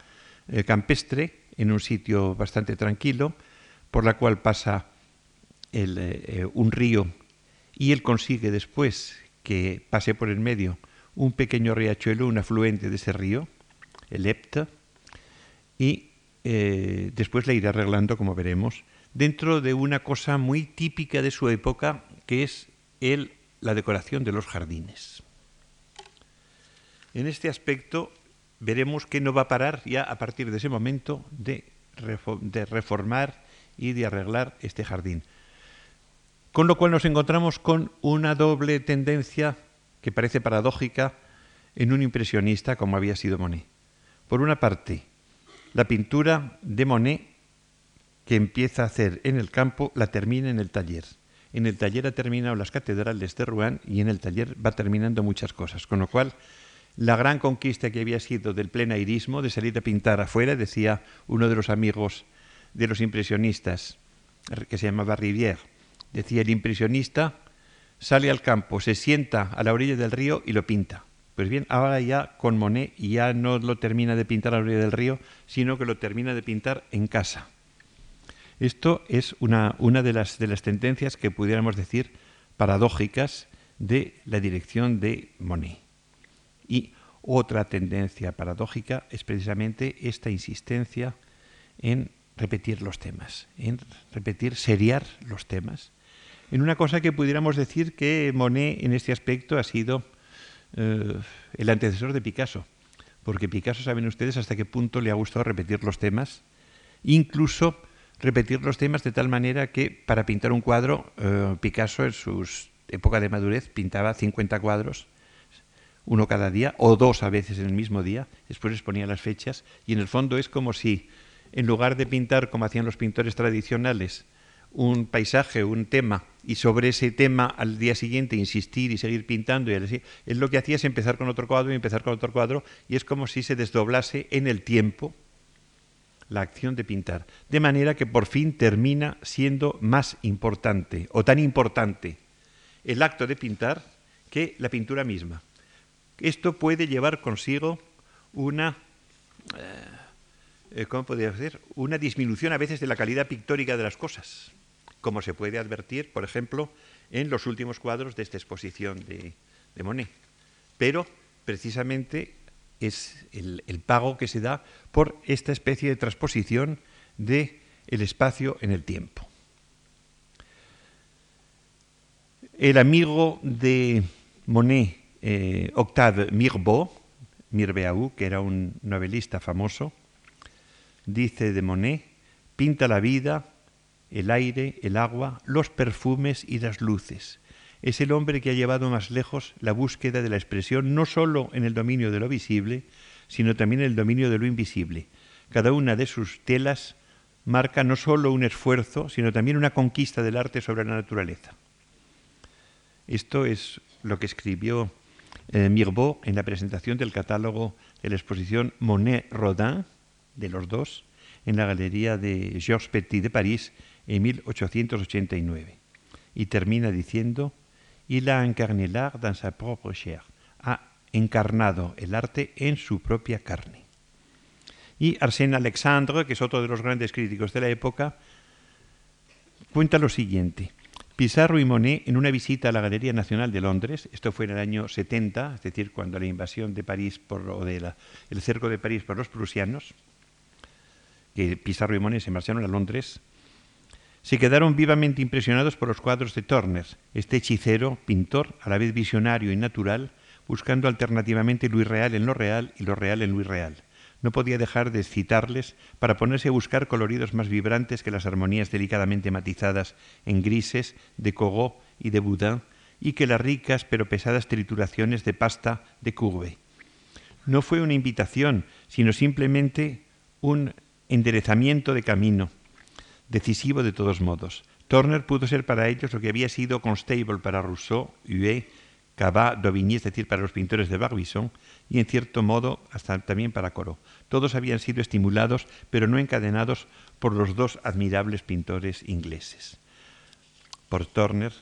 eh, campestre en un sitio bastante tranquilo, por la cual pasa eh, un río y él consigue después que pase por el medio un pequeño riachuelo, un afluente de ese río, el Epta, y eh, después le irá arreglando, como veremos, dentro de una cosa muy típica de su época, que es el, la decoración de los jardines. En este aspecto veremos que no va a parar ya a partir de ese momento de, reformar y de arreglar este jardín. Con lo cual nos encontramos con una doble tendencia que parece paradójica en un impresionista como había sido Monet. Por una parte, la pintura de Monet que empieza a hacer en el campo la termina en el taller. En el taller ha terminado las catedrales de Rouen y en el taller va terminando muchas cosas, con lo cual la gran conquista que había sido del plenairismo, de salir a pintar afuera, decía uno de los amigos de los impresionistas, que se llamaba Rivière, decía el impresionista sale al campo, se sienta a la orilla del río y lo pinta. Pues bien, ahora ya con Monet ya no lo termina de pintar a la orilla del río, sino que lo termina de pintar en casa. Esto es una, una de, las, de las tendencias que pudiéramos decir paradójicas de la dirección de Monet. Y otra tendencia paradójica es precisamente esta insistencia en repetir los temas, en repetir, seriar los temas, en una cosa que pudiéramos decir que Monet en este aspecto ha sido eh, el antecesor de Picasso, porque Picasso saben ustedes hasta qué punto le ha gustado repetir los temas, incluso repetir los temas de tal manera que para pintar un cuadro, eh, Picasso en su época de madurez pintaba 50 cuadros uno cada día o dos a veces en el mismo día, después les ponía las fechas y en el fondo es como si en lugar de pintar como hacían los pintores tradicionales un paisaje, un tema y sobre ese tema al día siguiente insistir y seguir pintando y él lo que hacía es empezar con otro cuadro y empezar con otro cuadro y es como si se desdoblase en el tiempo la acción de pintar, de manera que por fin termina siendo más importante o tan importante el acto de pintar que la pintura misma. Esto puede llevar consigo una, eh, ¿cómo podría decir? Una disminución a veces de la calidad pictórica de las cosas, como se puede advertir, por ejemplo, en los últimos cuadros de esta exposición de, Monet. Pero precisamente es el, pago que se da por esta especie de transposición de el espacio en el tiempo. El amigo de Monet eh, Octave Mirbeau, Mirbeau, que era un novelista famoso, dice de Monet, pinta la vida el aire, el agua, los perfumes y las luces. Es el hombre que ha llevado más lejos la búsqueda de la expresión no sólo en el dominio de lo visible, sino también en el dominio de lo invisible. Cada una de sus telas marca no sólo un esfuerzo, sino también una conquista del arte sobre la naturaleza. Esto es lo que escribió eh, Mirbeau en la presentación del catálogo de la exposición Monet-Rodin, de los dos, en la galería de Georges Petit de París en 1889. Y termina diciendo, Il a incarné l'art dans sa propre chair. Ha encarnado el arte en su propia carne. Y Arsène Alexandre, que es otro de los grandes críticos de la época, cuenta lo siguiente. Pizarro y Monet, en una visita a la Galería Nacional de Londres, esto fue en el año 70, es decir, cuando la invasión de París por, o de el cerco de París por los prusianos, que Pizarro y Monet se marcharon a Londres, se quedaron vivamente impresionados por los cuadros de Turner, este hechicero, pintor, a la vez visionario y natural, buscando alternativamente lo irreal en lo real y lo real en lo irreal no podía dejar de citarles para ponerse a buscar coloridos más vibrantes que las armonías delicadamente matizadas en grises de Cogó y de Boudin, y que las ricas pero pesadas trituraciones de pasta de Courbe. No fue una invitación, sino simplemente un enderezamiento de camino, decisivo de todos modos. Turner pudo ser para ellos lo que había sido Constable para Rousseau, Huet, Cabas, Dauvigny, es decir, para los pintores de Barbizon, y en cierto modo hasta también para Corot. Todos habían sido estimulados, pero no encadenados por los dos admirables pintores ingleses, por Turner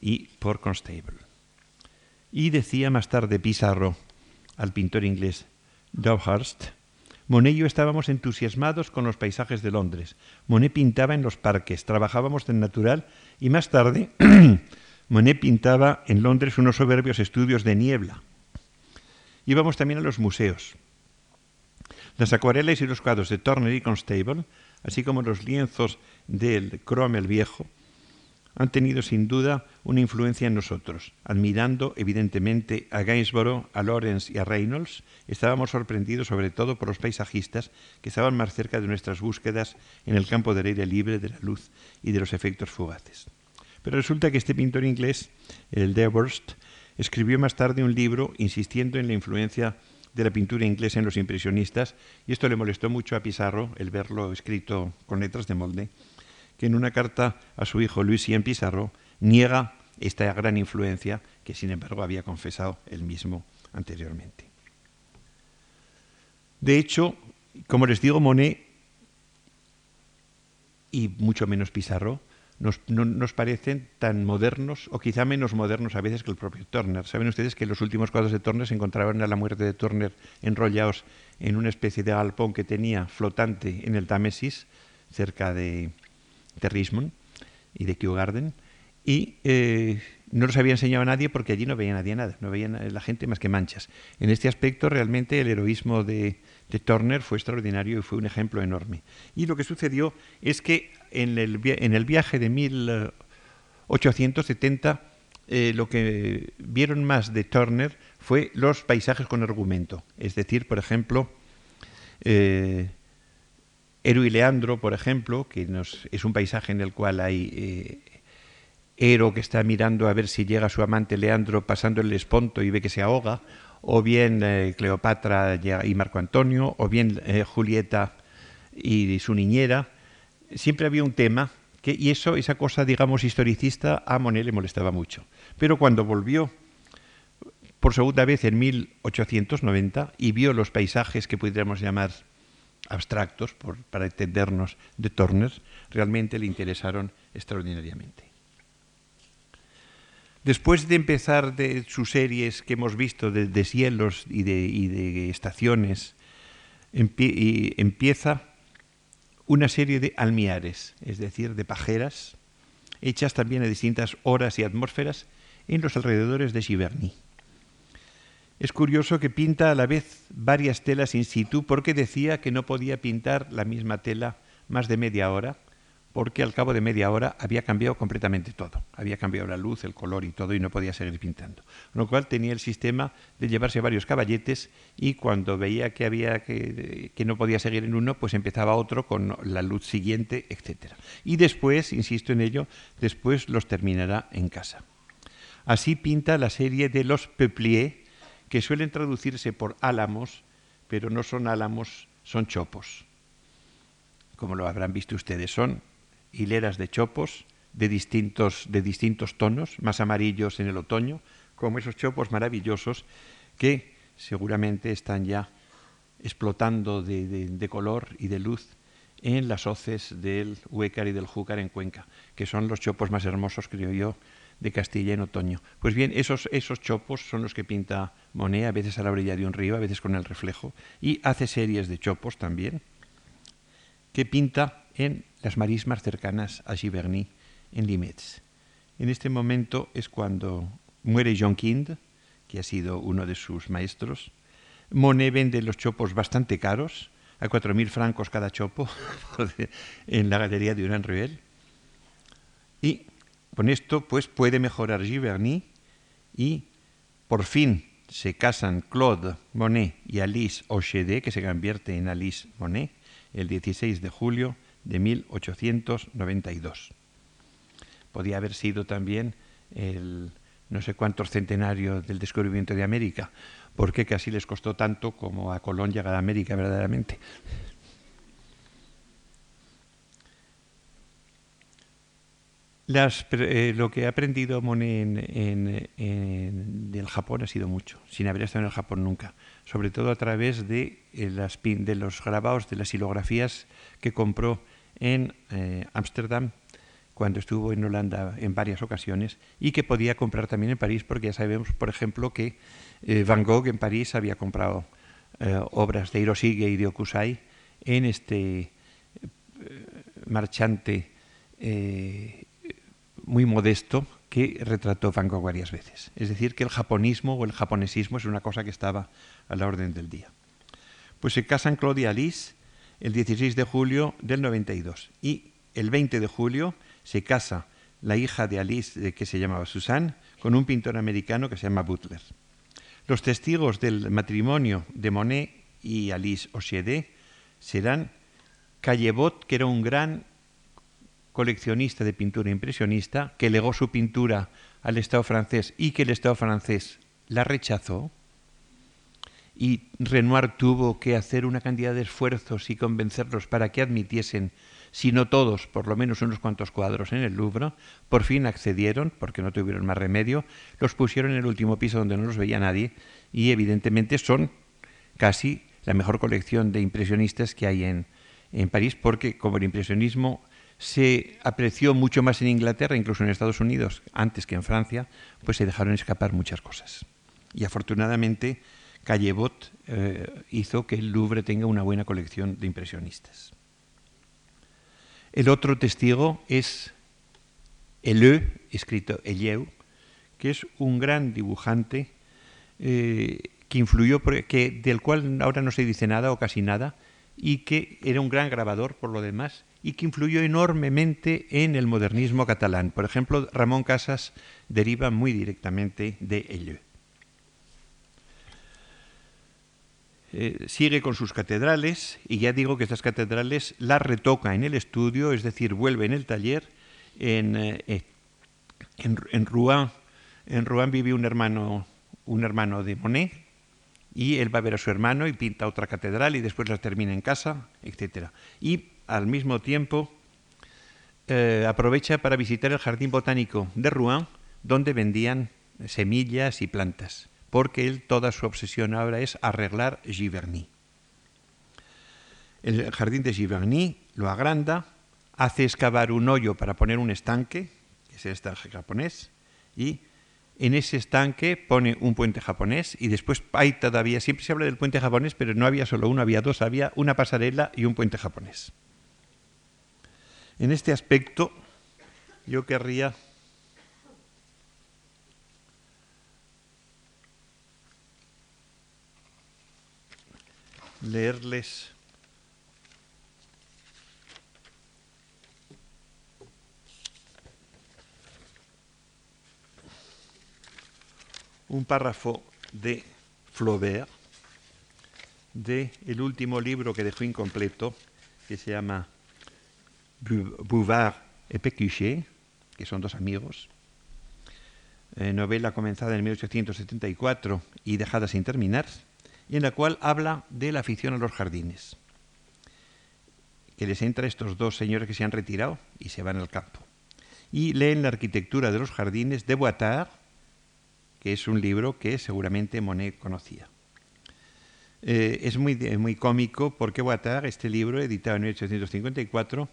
y por Constable. Y decía más tarde Pizarro al pintor inglés Dowhurst, Monet y yo estábamos entusiasmados con los paisajes de Londres. Monet pintaba en los parques, trabajábamos en natural y más tarde *clears throat* Monet pintaba en Londres unos soberbios estudios de niebla. Íbamos también a los museos. Las acuarelas y los cuadros de Turner y Constable, así como los lienzos del Cromwell viejo, han tenido sin duda una influencia en nosotros. Admirando evidentemente a Gainsborough, a Lawrence y a Reynolds, estábamos sorprendidos sobre todo por los paisajistas que estaban más cerca de nuestras búsquedas en el campo del aire libre, de la luz y de los efectos fugaces. Pero resulta que este pintor inglés, el Dewhurst, escribió más tarde un libro insistiendo en la influencia de la pintura inglesa en los impresionistas, y esto le molestó mucho a Pizarro, el verlo escrito con letras de molde, que en una carta a su hijo Lucien Pizarro niega esta gran influencia que sin embargo había confesado él mismo anteriormente. De hecho, como les digo, Monet y mucho menos Pizarro nos, no, nos parecen tan modernos o quizá menos modernos a veces que el propio Turner. Saben ustedes que los últimos cuadros de Turner se encontraban a la muerte de Turner enrollados en una especie de galpón que tenía flotante en el Támesis, cerca de, de Richmond y de Kew Garden, y eh, no los había enseñado a nadie porque allí no veía nadie nada, no veía la gente más que manchas. En este aspecto realmente el heroísmo de, Turner fue extraordinario y fue un ejemplo enorme. Y lo que sucedió es que en el, en el viaje de 1870 eh, lo que vieron más de Turner fue los paisajes con argumento. Es decir, por ejemplo, eh, Eru y Leandro, por ejemplo, que nos, es un paisaje en el cual hay eh, Ero que está mirando a ver si llega su amante Leandro pasando el esponto y ve que se ahoga, o bien eh, Cleopatra y Marco Antonio, o bien eh, Julieta y su niñera. Siempre había un tema que, y eso, esa cosa, digamos, historicista, a Monet le molestaba mucho. Pero cuando volvió por segunda vez en 1890 y vio los paisajes que pudiéramos llamar abstractos, para entendernos, de Turner, realmente le interesaron extraordinariamente. Después de empezar de sus series que hemos visto de, cielos y de, estaciones, empieza una serie de almiares, es decir, de pajeras, hechas también a distintas horas y atmósferas en los alrededores de Giverny. Es curioso que pinta a la vez varias telas in situ porque decía que no podía pintar la misma tela más de media hora porque al cabo de media hora había cambiado completamente todo. Había cambiado la luz, el color y todo y no podía seguir pintando. Con lo cual tenía el sistema de llevarse varios caballetes y cuando veía que había que, que no podía seguir en uno, pues empezaba otro con la luz siguiente, etc. Y después, insisto en ello, después los terminará en casa. Así pinta la serie de los peupliers, que suelen traducirse por álamos, pero no son álamos, son chopos. Como lo habrán visto ustedes, son hileras de chopos de distintos, de distintos tonos, más amarillos en el otoño, como esos chopos maravillosos que seguramente están ya explotando de, color y de luz en las hoces del Huécar y del Júcar en Cuenca, que son los chopos más hermosos, creo yo, de Castilla en otoño. Pues bien, esos, esos chopos son los que pinta Monet, a veces a la orilla de un río, a veces con el reflejo, y hace series de chopos también, que pinta en las marismas cercanas a Giverny, en Limets. En este momento es cuando muere John Kind, que ha sido uno de sus maestros. Monet vende los chopos bastante caros, a 4.000 francos cada chopo, *laughs* en la galería de Uran Ruel. Y con esto pues puede mejorar Giverny y por fin se casan Claude Monet y Alice Ochede, que se convierte en Alice Monet, el 16 de julio de 1892. Podía haber sido también el no sé cuántos centenario del descubrimiento de América, porque casi les costó tanto como a Colón llegar a América verdaderamente. Eh, lo que he aprendido Monet en, del Japón ha sido mucho, sin haber estado en el Japón nunca, sobre todo a través de, eh, las, de los grabados, de las silografías que compró en eh, Ámsterdam cuando estuvo en Holanda en varias ocasiones y que podía comprar también en París, porque ya sabemos, por ejemplo, que eh, Van Gogh en París había comprado obras de Hiroshige y de Okusai en este marchante muy modesto que retrató Van Gogh varias veces. Es decir, que el japonismo o el japonesismo es una cosa que estaba a la orden del día. Pues se casan Claudia Alice el 16 de julio del 92. Y el 20 de julio se casa la hija de Alice, que se llamaba Susan, con un pintor americano que se llama Butler. Los testigos del matrimonio de Monet y Alice Osiedé serán Callebot, que era un gran coleccionista de pintura impresionista, que legó su pintura al Estado francés y que el Estado francés la rechazó, y Renoir tuvo que hacer una cantidad de esfuerzos y convencerlos para que admitiesen, si no todos, por lo menos unos cuantos cuadros en el Louvre, por fin accedieron, porque no tuvieron más remedio, los pusieron en el último piso donde no los veía nadie. Y evidentemente son casi la mejor colección de impresionistas que hay en, en París, porque como el impresionismo se apreció mucho más en Inglaterra, incluso en Estados Unidos, antes que en Francia, pues se dejaron escapar muchas cosas. Y afortunadamente Callebot eh, hizo que el Louvre tenga una buena colección de impresionistas. El otro testigo es Eleu, escrito Elieu, que es un gran dibujante eh, que influyó, que, del cual ahora no se dice nada o casi nada, y que era un gran grabador por lo demás, y que influyó enormemente en el modernismo catalán. Por ejemplo, Ramón Casas deriva muy directamente de Elieu. Eh, sigue con sus catedrales y ya digo que estas catedrales las retoca en el estudio, es decir, vuelve en el taller. En, eh, eh, en, Rouen, en Rouen vive un hermano, un hermano de Monet y él va a ver a su hermano y pinta otra catedral y después la termina en casa, etc. Y al mismo tiempo aprovecha para visitar el jardín botánico de Rouen, donde vendían semillas y plantas porque él toda su obsesión ahora es arreglar Giverny. El jardín de Giverny lo agranda, hace excavar un hoyo para poner un estanque, que es el estanque japonés, y en ese estanque pone un puente japonés y después hay todavía, siempre se habla del puente japonés, pero no había solo uno, había dos, había una pasarela y un puente japonés. En este aspecto, yo querría leerles un párrafo de Flaubert, de el último libro que dejó incompleto, que se llama Bouvard et Pécuchet, que son dos amigos, eh, novela comenzada en 1874 y dejada sin terminar, y en la cual habla de la afición a los jardines, que les entra a estos dos señores que se han retirado y se van al campo. Y leen la arquitectura de los jardines de Boitard, que es un libro que seguramente Monet conocía. Eh, es muy, muy cómico porque Boitard, este libro, editado en 1854,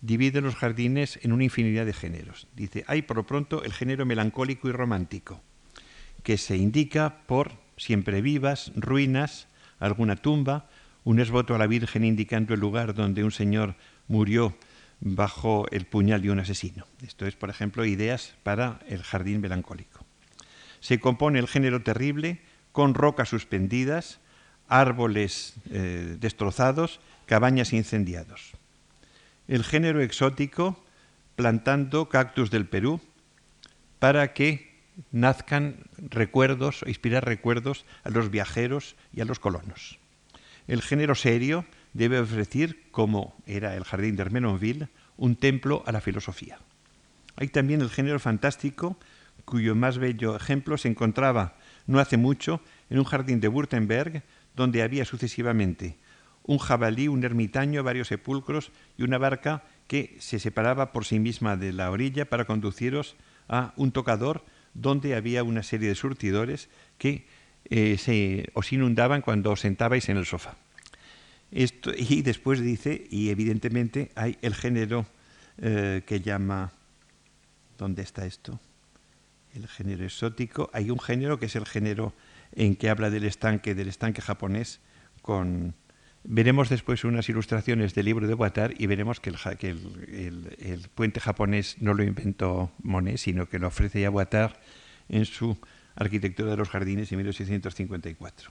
divide los jardines en una infinidad de géneros. Dice, hay por lo pronto el género melancólico y romántico, que se indica por siempre vivas, ruinas, alguna tumba, un esvoto a la Virgen indicando el lugar donde un señor murió bajo el puñal de un asesino. Esto es, por ejemplo, ideas para el jardín melancólico. Se compone el género terrible con rocas suspendidas, árboles eh, destrozados, cabañas incendiados. El género exótico plantando cactus del Perú para que nazcan recuerdos, inspirar recuerdos a los viajeros y a los colonos. El género serio debe ofrecer, como era el jardín de Hermenonville, un templo a la filosofía. Hay también el género fantástico, cuyo más bello ejemplo se encontraba no hace mucho en un jardín de Württemberg, donde había sucesivamente un jabalí, un ermitaño, varios sepulcros y una barca que se separaba por sí misma de la orilla para conduciros a un tocador donde había una serie de surtidores que eh, se, os inundaban cuando os sentabais en el sofá. Y después dice, y evidentemente hay el género eh, que llama, ¿dónde está esto? El género exótico. Hay un género que es el género en que habla del estanque, del estanque japonés, con, Veremos después unas ilustraciones del libro de Guattard y veremos que, el, puente japonés no lo inventó Monet, sino que lo ofrece ya Guattard en su Arquitectura de los Jardines en 1854.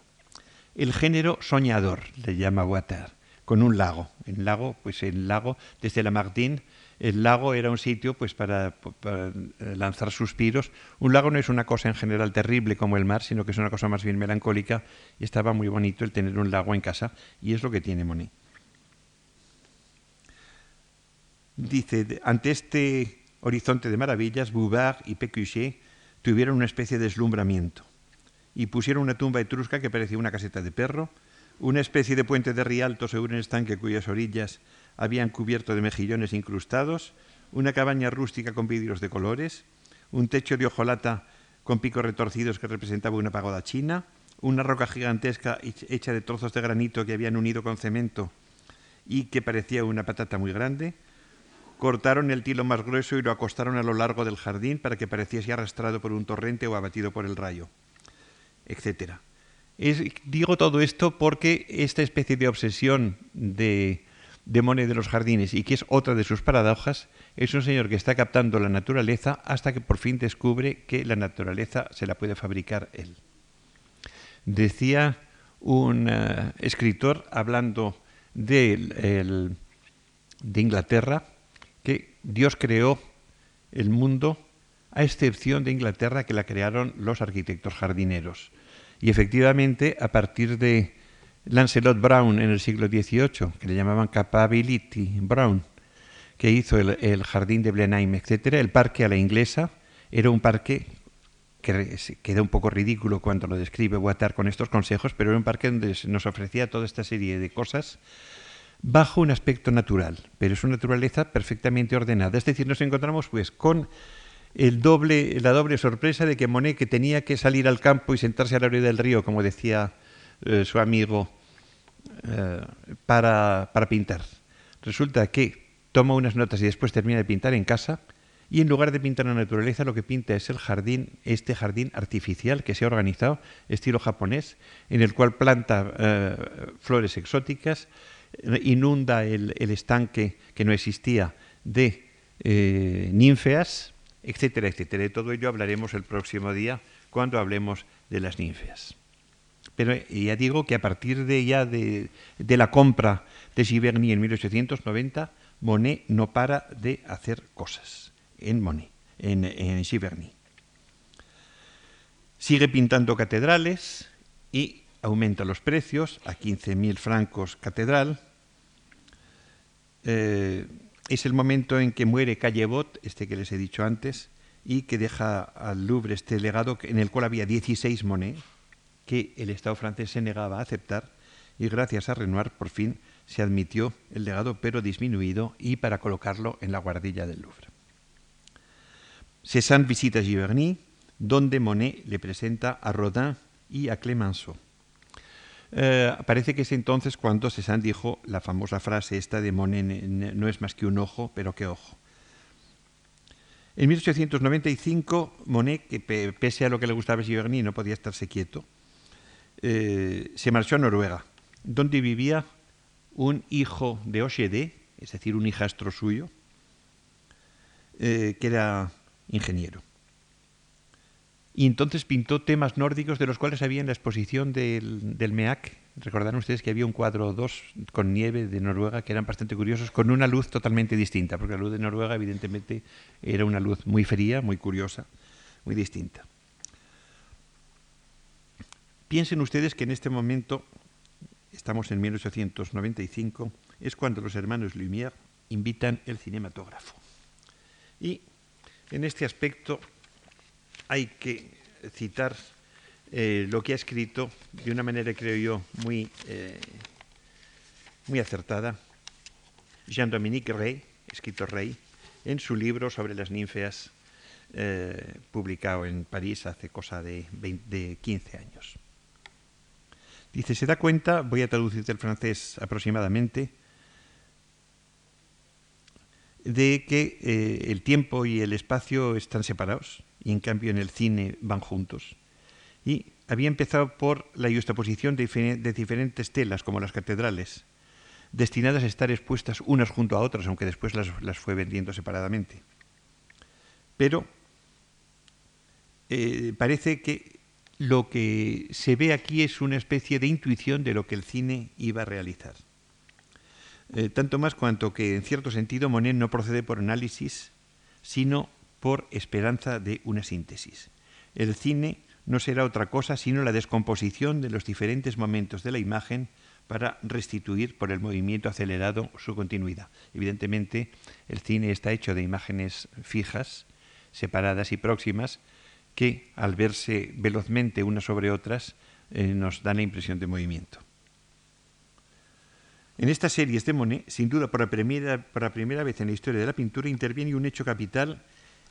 El género soñador le llama Guattard, con un lago. El lago, pues el lago, desde la Martin el lago era un sitio pues para, lanzar suspiros. Un lago no es una cosa en general terrible como el mar, sino que es una cosa más bien melancólica y estaba muy bonito el tener un lago en casa y es lo que tiene Monet. Dice, ante este horizonte de maravillas, Bouvard y Pécuchet tuvieron una especie de deslumbramiento y pusieron una tumba etrusca que parecía una caseta de perro, una especie de puente de rialto sobre un estanque cuyas orillas habían cubierto de mejillones incrustados, una cabaña rústica con vidrios de colores, un techo de hojolata con picos retorcidos que representaba una pagoda china, una roca gigantesca hecha de trozos de granito que habían unido con cemento y que parecía una patata muy grande. Cortaron el tilo más grueso y lo acostaron a lo largo del jardín para que pareciese arrastrado por un torrente o abatido por el rayo, etc. digo todo esto porque esta especie de obsesión de de Monet de los Jardines y que es otra de sus paradojas, es un señor que está captando la naturaleza hasta que por fin descubre que la naturaleza se la puede fabricar él. Decía un eh, escritor hablando de, de Inglaterra que Dios creó el mundo a excepción de Inglaterra que la crearon los arquitectos jardineros. Y efectivamente, a partir de Lancelot Brown en el siglo XVIII, que le llamaban Capability Brown, que hizo el, jardín de Blenheim, etc., el parque a la inglesa, era un parque que queda un poco ridículo cuando lo describe Guattard con estos consejos, pero era un parque donde nos ofrecía toda esta serie de cosas bajo un aspecto natural, pero es una naturaleza perfectamente ordenada. Es decir, nos encontramos pues con el doble, la doble sorpresa de que Monet, que tenía que salir al campo y sentarse a la orilla del río, como decía eh, su amigo eh, para, para pintar. Resulta que toma unas notas y después termina de pintar en casa y en lugar de pintar la naturaleza lo que pinta es el jardín, este jardín artificial que se ha organizado, estilo japonés, en el cual planta eh, flores exóticas, inunda el, estanque que no existía de ninfeas, etcétera, etcétera. De todo ello hablaremos el próximo día cuando hablemos de las ninfeas. Pero ya digo que a partir de ya de, la compra de Giverny en 1890, Monet no para de hacer cosas en Monet, en Giverny. Sigue pintando catedrales y aumenta los precios a 15.000 francos catedral. Eh, es el momento en que muere Callebot, este que les he dicho antes, y que deja al Louvre este legado en el cual había 16 Monet que el Estado francés se negaba a aceptar y gracias a Renoir por fin se admitió el legado pero disminuido y para colocarlo en la guardilla del Louvre. Cézanne visita Giverny, donde Monet le presenta a Rodin y a Clemenceau. Eh, parece que es entonces cuando Cézanne dijo la famosa frase esta de Monet no es más que un ojo, pero qué ojo. En 1895, Monet, que pese a lo que le gustaba Giverny, no podía estarse quieto, eh, se marchó a Noruega, donde vivía un hijo de Oshede, es decir, un hijastro suyo, eh, que era ingeniero. Y entonces pintó temas nórdicos de los cuales había en la exposición del, del MEAC. Recordarán ustedes que había un cuadro dos con nieve de Noruega que eran bastante curiosos, con una luz totalmente distinta, porque la luz de Noruega evidentemente era una luz muy fría, muy curiosa, muy distinta. Piensen ustedes que en este momento, estamos en 1895, es cuando los hermanos Lumière invitan el cinematógrafo. Y en este aspecto hay que citar eh, lo que ha escrito de una manera, creo yo, muy, eh, muy acertada Jean-Dominique Rey, escritor Rey, en su libro sobre las ninfeas, eh, publicado en París hace cosa de, de 15 años. Dice, se da cuenta, voy a traducir del francés aproximadamente, de que eh, el tiempo y el espacio están separados y en cambio en el cine van juntos. Y había empezado por la justaposición de, diferentes telas, como las catedrales, destinadas a estar expuestas unas junto a otras, aunque después las, las fue vendiendo separadamente. Pero eh, parece que lo que se ve aquí es una especie de intuición de lo que el cine iba a realizar. Eh, tanto más cuanto que, en cierto sentido, Monet no procede por análisis, sino por esperanza de una síntesis. El cine no será otra cosa sino la descomposición de los diferentes momentos de la imagen para restituir por el movimiento acelerado su continuidad. Evidentemente, el cine está hecho de imágenes fijas, separadas y próximas, que al verse velozmente unas sobre otras eh, nos dan la impresión de movimiento. En estas series de Monet, sin duda por la, primera, vez en la historia de la pintura, interviene un hecho capital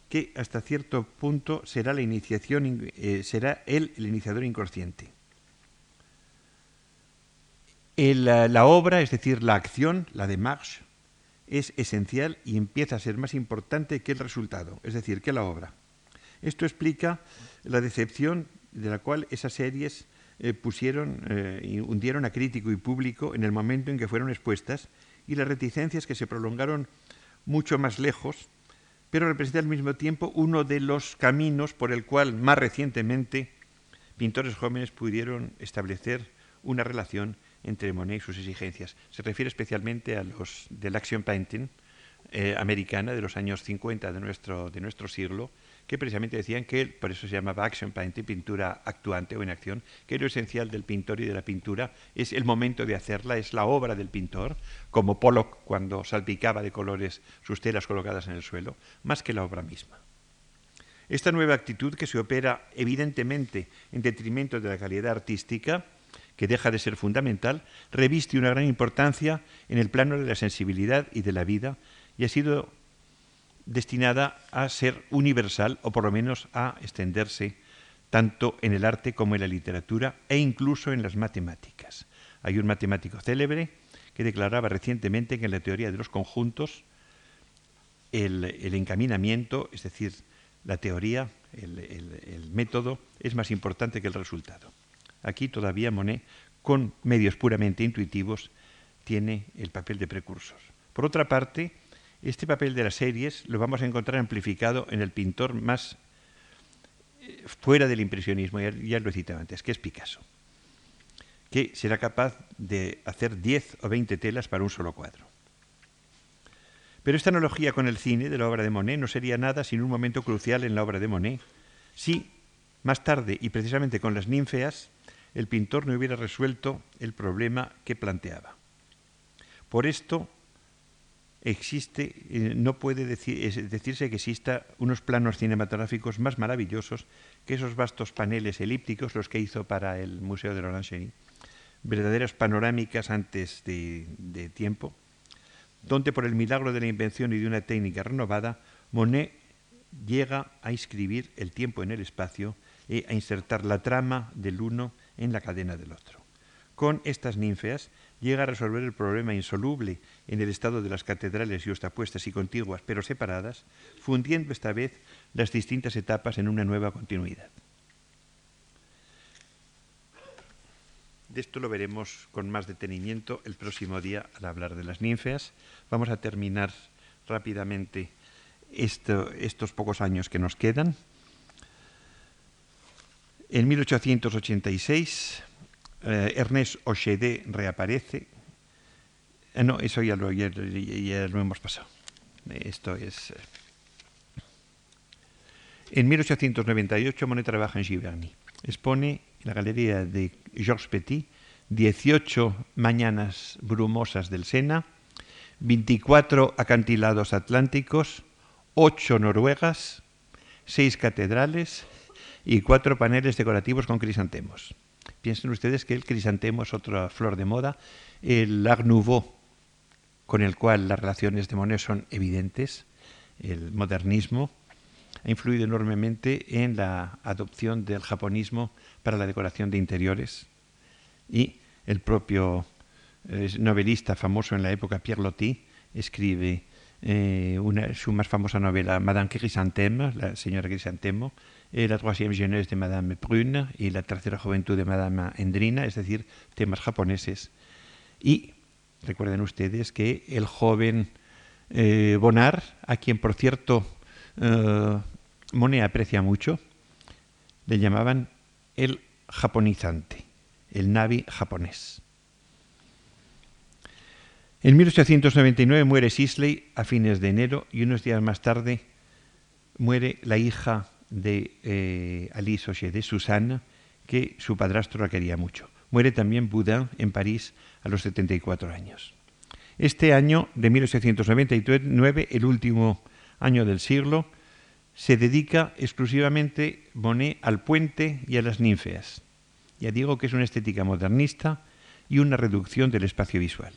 que hasta cierto punto será la iniciación, eh, será él el iniciador inconsciente. la, obra, es decir, la acción, la de Marx, es esencial y empieza a ser más importante que el resultado, es decir, que la obra. Esto explica la decepción de la cual esas series eh, pusieron eh, y hundieron a crítico y público en el momento en que fueron expuestas y las reticencias que se prolongaron mucho más lejos, pero representa al mismo tiempo uno de los caminos por el cual más recientemente pintores jóvenes pudieron establecer una relación entre Monet y sus exigencias. Se refiere especialmente a los del action painting eh, americana de los años 50 de nuestro, de nuestro siglo, que precisamente decían que, por eso se llamaba action painting, pintura actuante o en acción, que lo esencial del pintor y de la pintura es el momento de hacerla, es la obra del pintor, como Pollock cuando salpicaba de colores sus telas colocadas en el suelo, más que la obra misma. Esta nueva actitud que se opera evidentemente en detrimento de la calidad artística, que deja de ser fundamental, reviste una gran importancia en el plano de la sensibilidad y de la vida y ha sido destinada a ser universal o por lo menos a extenderse tanto en el arte como en la literatura e incluso en las matemáticas. Hay un matemático célebre que declaraba recientemente que en la teoría de los conjuntos el, encaminamiento, es decir, la teoría, el, el método, es más importante que el resultado. Aquí todavía Monet, con medios puramente intuitivos, tiene el papel de precursor. Por otra parte, este papel de las series lo vamos a encontrar amplificado en el pintor más eh, fuera del impresionismo, ya, ya lo he citado antes, que es Picasso, que será capaz de hacer 10 o 20 telas para un solo cuadro. Pero esta analogía con el cine de la obra de Monet no sería nada sin un momento crucial en la obra de Monet, si Más tarde, y precisamente con las ninfeas, el pintor no hubiera resuelto el problema que planteaba. Por esto existe, eh, no puede decirse que exista unos planos cinematográficos más maravillosos que esos vastos paneles elípticos, los que hizo para el Museo de l'Orangerie, verdaderas panorámicas antes de, de tiempo, donde por el milagro de la invención y de una técnica renovada, Monet llega a inscribir el tiempo en el espacio y a insertar la trama del uno en la cadena del otro. Con estas ninfeas llega a resolver el problema insoluble en el estado de las catedrales y ostapuestas y contiguas, pero separadas, fundiendo esta vez las distintas etapas en una nueva continuidad. De esto lo veremos con más detenimiento el próximo día al hablar de las ninfeas. Vamos a terminar rápidamente estos pocos años que nos quedan. En 1886, eh, Ernest Ochedé reaparece. Eh, no, eso ya lo, ya, lo, hemos pasado. Esto es. Eh. En 1898, Monet trabaja en Giverny. Expone en la galería de Georges Petit 18 mañanas brumosas del Sena, 24 acantilados atlánticos, 8 noruegas, 6 catedrales y 4 paneles decorativos con crisantemos. Piensen ustedes que el crisantemo es otra flor de moda. El Art Nouveau, con el cual las relaciones de Monet son evidentes, el modernismo, ha influido enormemente en la adopción del japonismo para la decoración de interiores y el propio eh, novelista famoso en la época, Pierre Loti, escribe eh, una, su más famosa novela, Madame Chrysanthème, la señora Crisantemo, eh, la troisième jeunesse de Madame Prune y la tercera juventud de Madame Endrina, es decir, temas japoneses. Y recuerden ustedes que el joven eh, Bonnard, a quien por cierto eh, Monet aprecia mucho, le llamaban el japonizante, el navi japonés. En 1899 muere Sisley a fines de enero y unos días más tarde muere la hija de eh, Alice Auger, de Susanne, que su padrastro la quería mucho. Muere también Boudin en París a los 74 años. Este año de 1899, el último año del siglo, se dedica exclusivamente Monet al puente y a las ninfeas. Ya digo que es una estética modernista y una reducción del espacio visual.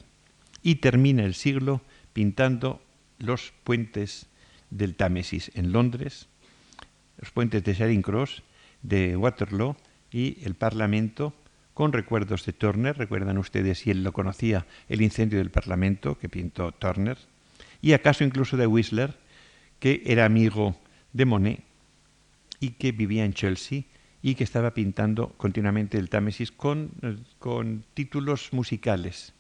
Y termina el siglo pintando los puentes del Támesis en Londres, los puentes de Charing Cross, de Waterloo y el Parlamento, con recuerdos de Turner, recuerdan ustedes si él lo conocía, el incendio del Parlamento que pintó Turner, y acaso incluso de Whistler, que era amigo de Monet y que vivía en Chelsea y que estaba pintando continuamente el Támesis con, con títulos musicales.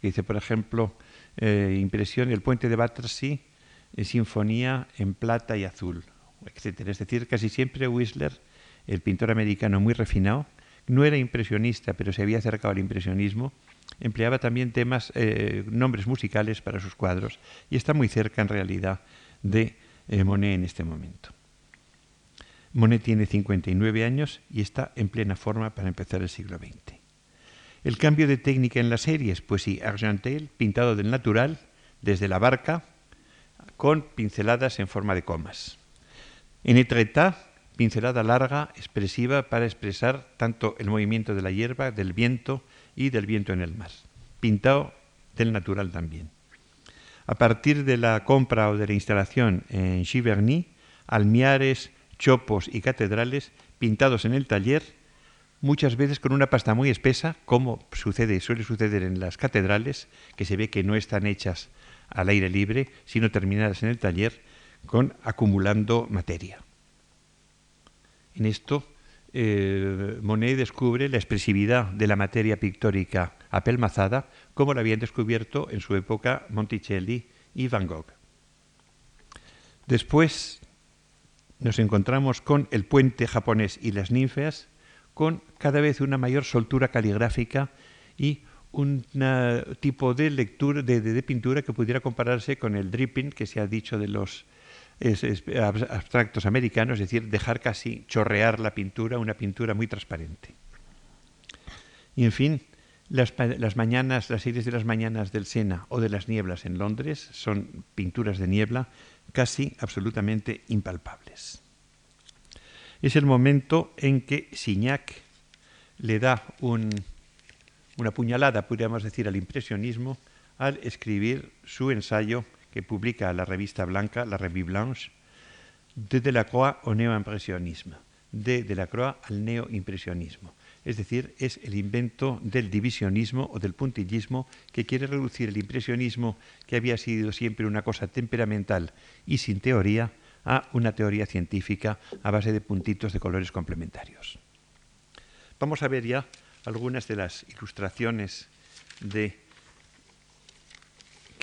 Que dice, por ejemplo, eh, impresión El puente de Battersea, eh, Sinfonía en plata y azul, Es decir, casi siempre Whistler, el pintor americano muy refinado, no era impresionista, pero se había acercado al impresionismo, empleaba también temas, eh, nombres musicales para sus cuadros y está muy cerca en realidad de eh, Monet en este momento. Monet tiene 59 años y está en plena forma para empezar el siglo XX. El cambio de técnica en las series, pues sí, Argentel, pintado del natural, desde la barca, con pinceladas en forma de comas. En Etretat, pincelada larga, expresiva para expresar tanto el movimiento de la hierba, del viento y del viento en el mar. Pintado del natural también. A partir de la compra o de la instalación en Giverny, almiares, chopos y catedrales pintados en el taller, muchas veces con una pasta muy espesa, como sucede, suele suceder en las catedrales, que se ve que no están hechas al aire libre, sino terminadas en el taller, con acumulando materia. En esto, eh, Monet descubre la expresividad de la materia pictórica apelmazada, como la habían descubierto en su época Monticelli y Van Gogh. Después nos encontramos con el puente japonés y las ninfeas, con cada vez una mayor soltura caligráfica y un tipo de lectura, de, pintura que pudiera compararse con el dripping que se ha dicho de los abstractos americanos, es decir, dejar casi chorrear la pintura, una pintura muy transparente. Y en fin, las, mañanas, las series de las mañanas del Sena o de las nieblas en Londres son pinturas de niebla casi absolutamente impalpables. Es el momento en que Signac le da una puñalada, podríamos decir, al impresionismo al escribir su ensayo que publica la revista blanca, la Revue Blanche, de Delacroix de Delacroix al neoimpresionismo. Es decir, es el invento del divisionismo o del puntillismo que quiere reducir el impresionismo, que había sido siempre una cosa temperamental y sin teoría, a una teoría científica a base de puntitos de colores complementarios. Vamos a ver ya algunas de las ilustraciones de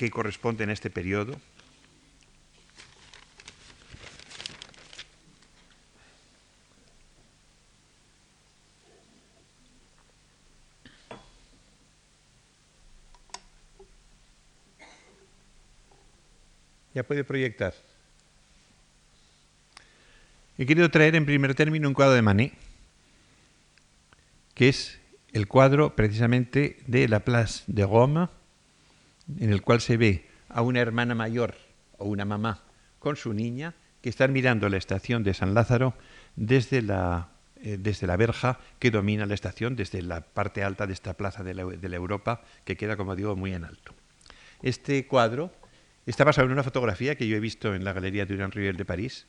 que corresponden a este periodo. Ya puede proyectar. He querido traer en primer término un cuadro de Manet, que es el cuadro precisamente de la Place de Roma, en el cual se ve a una hermana mayor o una mamá con su niña que están mirando la estación de San Lázaro desde la, eh, desde la verja que domina la estación, desde la parte alta de esta plaza de la, de la Europa, que queda, como digo, muy en alto. Este cuadro Está basado en una fotografía que yo he visto en la Galería Durand Rivel de París.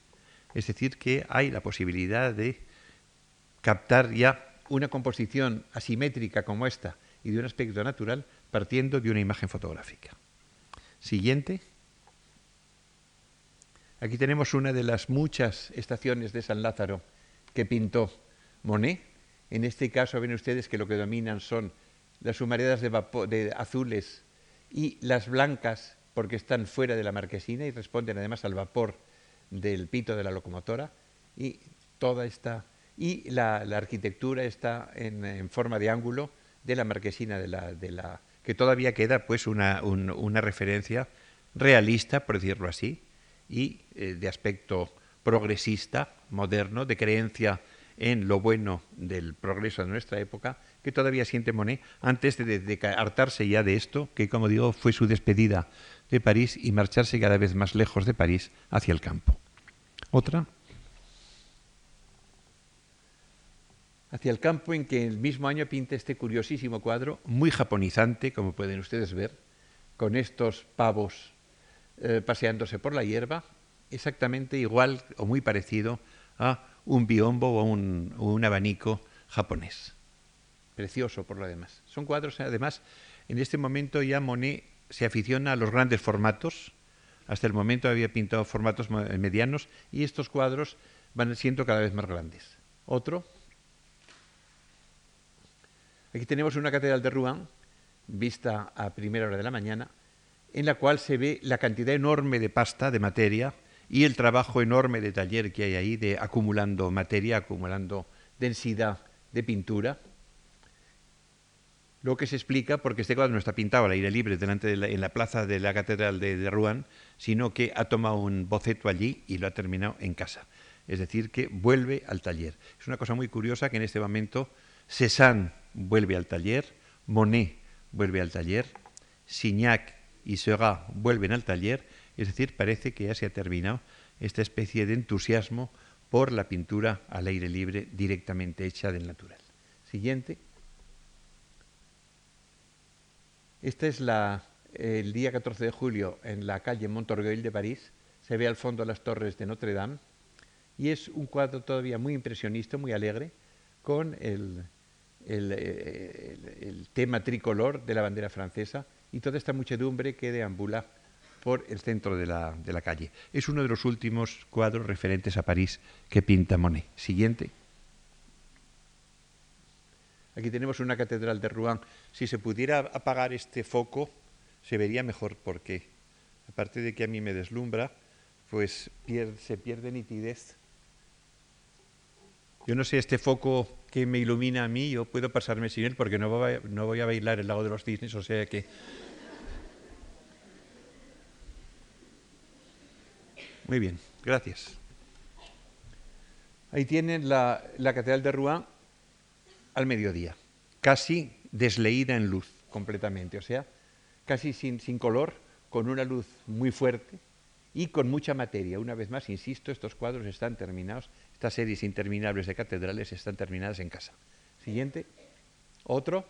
Es decir, que hay la posibilidad de captar ya una composición asimétrica como esta y de un aspecto natural partiendo de una imagen fotográfica. Siguiente. Aquí tenemos una de las muchas estaciones de San Lázaro que pintó Monet. En este caso ven ustedes que lo que dominan son las humaredas de, de azules y las blancas porque están fuera de la marquesina y responden además al vapor del pito de la locomotora y toda esta y la, arquitectura está en, forma de ángulo de la marquesina de la, de la que todavía queda pues una, una referencia realista por decirlo así y eh, de aspecto progresista moderno de creencia en lo bueno del progreso de nuestra época que todavía siente Monet antes de, de, hartarse ya de esto, que como digo fue su despedida de París y marcharse cada vez más lejos de París hacia el campo. Otra. Hacia el campo en que el mismo año pinta este curiosísimo cuadro, muy japonizante, como pueden ustedes ver, con estos pavos eh, paseándose por la hierba, exactamente igual o muy parecido a un biombo o un, un abanico japonés. Precioso por lo demás. Son cuadros, además, en este momento ya Monet se aficiona a los grandes formatos. Hasta el momento había pintado formatos medianos y estos cuadros van siendo cada vez más grandes. Otro. Aquí tenemos una catedral de Rouen, vista a primera hora de la mañana, en la cual se ve la cantidad enorme de pasta, de materia, y el trabajo enorme de taller que hay ahí, de acumulando materia, acumulando densidad de pintura lo que se explica porque este cuadro no está pintado al aire libre delante de la, en la plaza de la catedral de, Rouen, sino que ha tomado un boceto allí y lo ha terminado en casa. Es decir, que vuelve al taller. Es una cosa muy curiosa que en este momento Cézanne vuelve al taller, Monet vuelve al taller, Signac y Seurat vuelven al taller, es decir, parece que ya se ha terminado esta especie de entusiasmo por la pintura al aire libre directamente hecha del natural. Siguiente. Este es el día 14 de julio en la calle Montorgueil de París. Se ve al fondo las torres de Notre Dame y es un cuadro todavía muy impresionista, muy alegre, con el, tema tricolor de la bandera francesa y toda esta muchedumbre que deambula por el centro de la, de la calle. Es uno de los últimos cuadros referentes a París que pinta Monet. Siguiente. Aquí tenemos una catedral de Rouen. Si se pudiera apagar este foco, se vería mejor porque, aparte de que a mí me deslumbra, pues se pierde nitidez. Yo no sé, este foco que me ilumina a mí, yo puedo pasarme sin él porque no voy, no voy a bailar el lago de los cisnes, o sea que... Muy bien, gracias. Ahí tienen la, Catedral de Rouen al mediodía, casi desleída en luz completamente, o sea, casi sin, sin color, con una luz muy fuerte y con mucha materia. Una vez más, insisto, estos cuadros están terminados, estas series interminables de catedrales están terminadas en casa. Siguiente. Otro.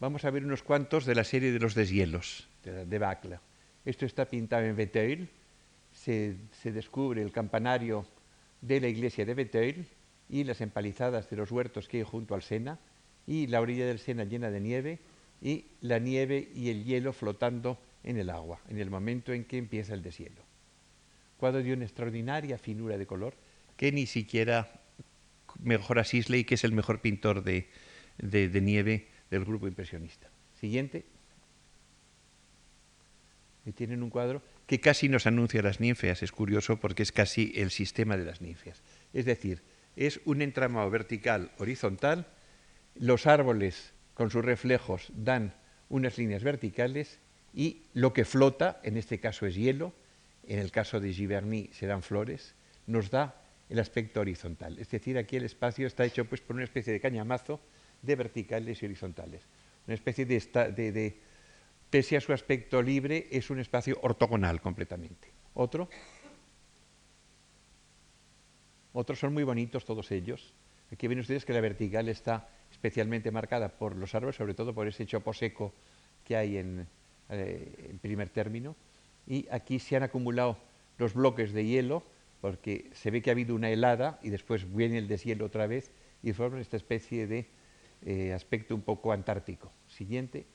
Vamos a ver unos cuantos de la serie de los deshielos, de, Bacla. Esto está pintado en Veteuil, se, descubre el campanario de la iglesia de Veteuil y las empalizadas de los huertos que hay junto al Sena y la orilla del Sena llena de nieve y la nieve y el hielo flotando en el agua, en el momento en que empieza el deshielo. Cuadro de una extraordinaria finura de color que ni siquiera mejora Sisley, que es el mejor pintor de, nieve del grupo impresionista. Siguiente. Ahí tienen un cuadro que casi nos anuncia las ninfeas. Es curioso porque es casi el sistema de las ninfeas. Es decir, es un entramado vertical horizontal, los árboles con sus reflejos dan unas líneas verticales y lo que flota, en este caso es hielo, en el caso de Giverny serán flores, nos da el aspecto horizontal. Es decir, aquí el espacio está hecho pues, por una especie de cañamazo de verticales y horizontales. Una especie de, de pese a su aspecto libre, es un espacio ortogonal completamente. Otro. Otros son muy bonitos todos ellos. Aquí ven ustedes que la vertical está especialmente marcada por los árboles, sobre todo por ese chopo seco que hay en, eh, primer término. Y aquí se han acumulado los bloques de hielo, porque se ve que ha habido una helada y después viene el deshielo otra vez y forman esta especie de eh, aspecto un poco antártico. Siguiente.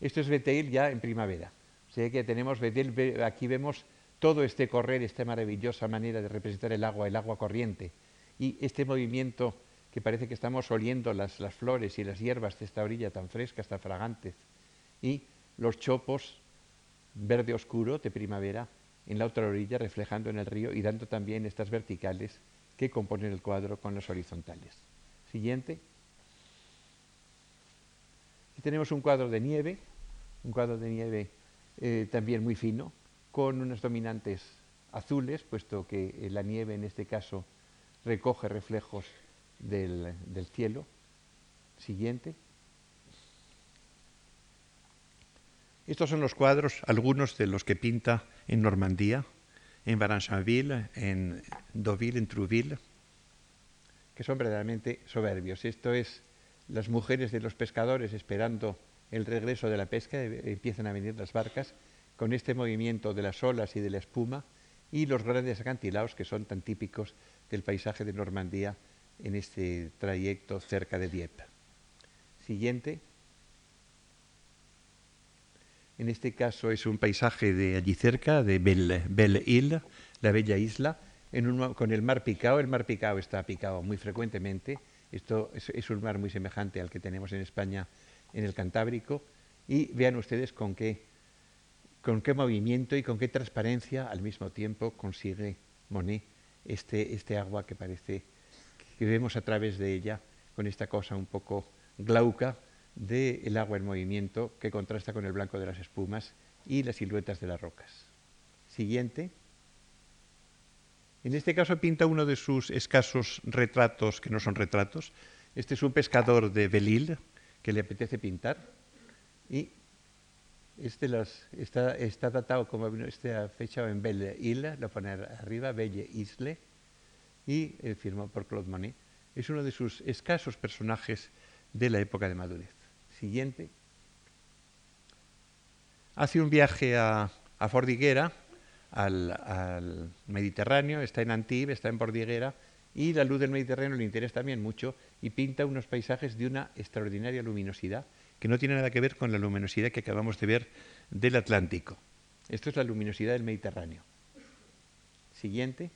Esto es Beteil ya en primavera. O que tenemos aquí vemos todo este correr, esta maravillosa manera de representar el agua, el agua corriente, y este movimiento que parece que estamos oliendo las, las flores y las hierbas de esta orilla tan frescas, tan fragantes, y los chopos verde oscuro de primavera en la otra orilla reflejando en el río y dando también estas verticales que componen el cuadro con las horizontales. Siguiente. Aquí tenemos un cuadro de nieve un cuadro de nieve eh, también muy fino, con unas dominantes azules, puesto que la nieve en este caso recoge reflejos del, cielo. Siguiente. Estos son los cuadros, algunos de los que pinta en Normandía, en Varanchonville, en Deauville, en Trouville, que son verdaderamente soberbios. Esto es las mujeres de los pescadores esperando el regreso de la pesca, eh, empiezan a venir las barcas con este movimiento de las olas y de la espuma y los grandes acantilados que son tan típicos del paisaje de Normandía en este trayecto cerca de Dieppe. Siguiente. En este caso es un paisaje de allí cerca, de Belle, Belle Île, la bella isla, con el mar picado. El mar picado está picado muy frecuentemente. Esto es un mar muy semejante al que tenemos en España en el Cantábrico y vean ustedes con qué, con qué movimiento y con qué transparencia al mismo tiempo consigue Monet este, este agua que parece que vemos a través de ella con esta cosa un poco glauca del agua en movimiento que contrasta con el blanco de las espumas y las siluetas de las rocas. Siguiente. En este caso pinta uno de sus escasos retratos que no son retratos. Este es un pescador de Belil, que le apetece pintar y este está, está datado como está fechado en Belle Isle, lo pone arriba, Belle Isle, y eh, firmado por Claude Monet. Es uno de sus escasos personajes de la época de madurez. Siguiente. Hace un viaje a, Fordiguera, al, al, Mediterráneo, está en Antibes, está en Fordiguera, y la luz del Mediterráneo le interesa también mucho y pinta unos paisajes de una extraordinaria luminosidad que no tiene nada que ver con la luminosidad que acabamos de ver del Atlántico. Esto es la luminosidad del Mediterráneo. Siguiente.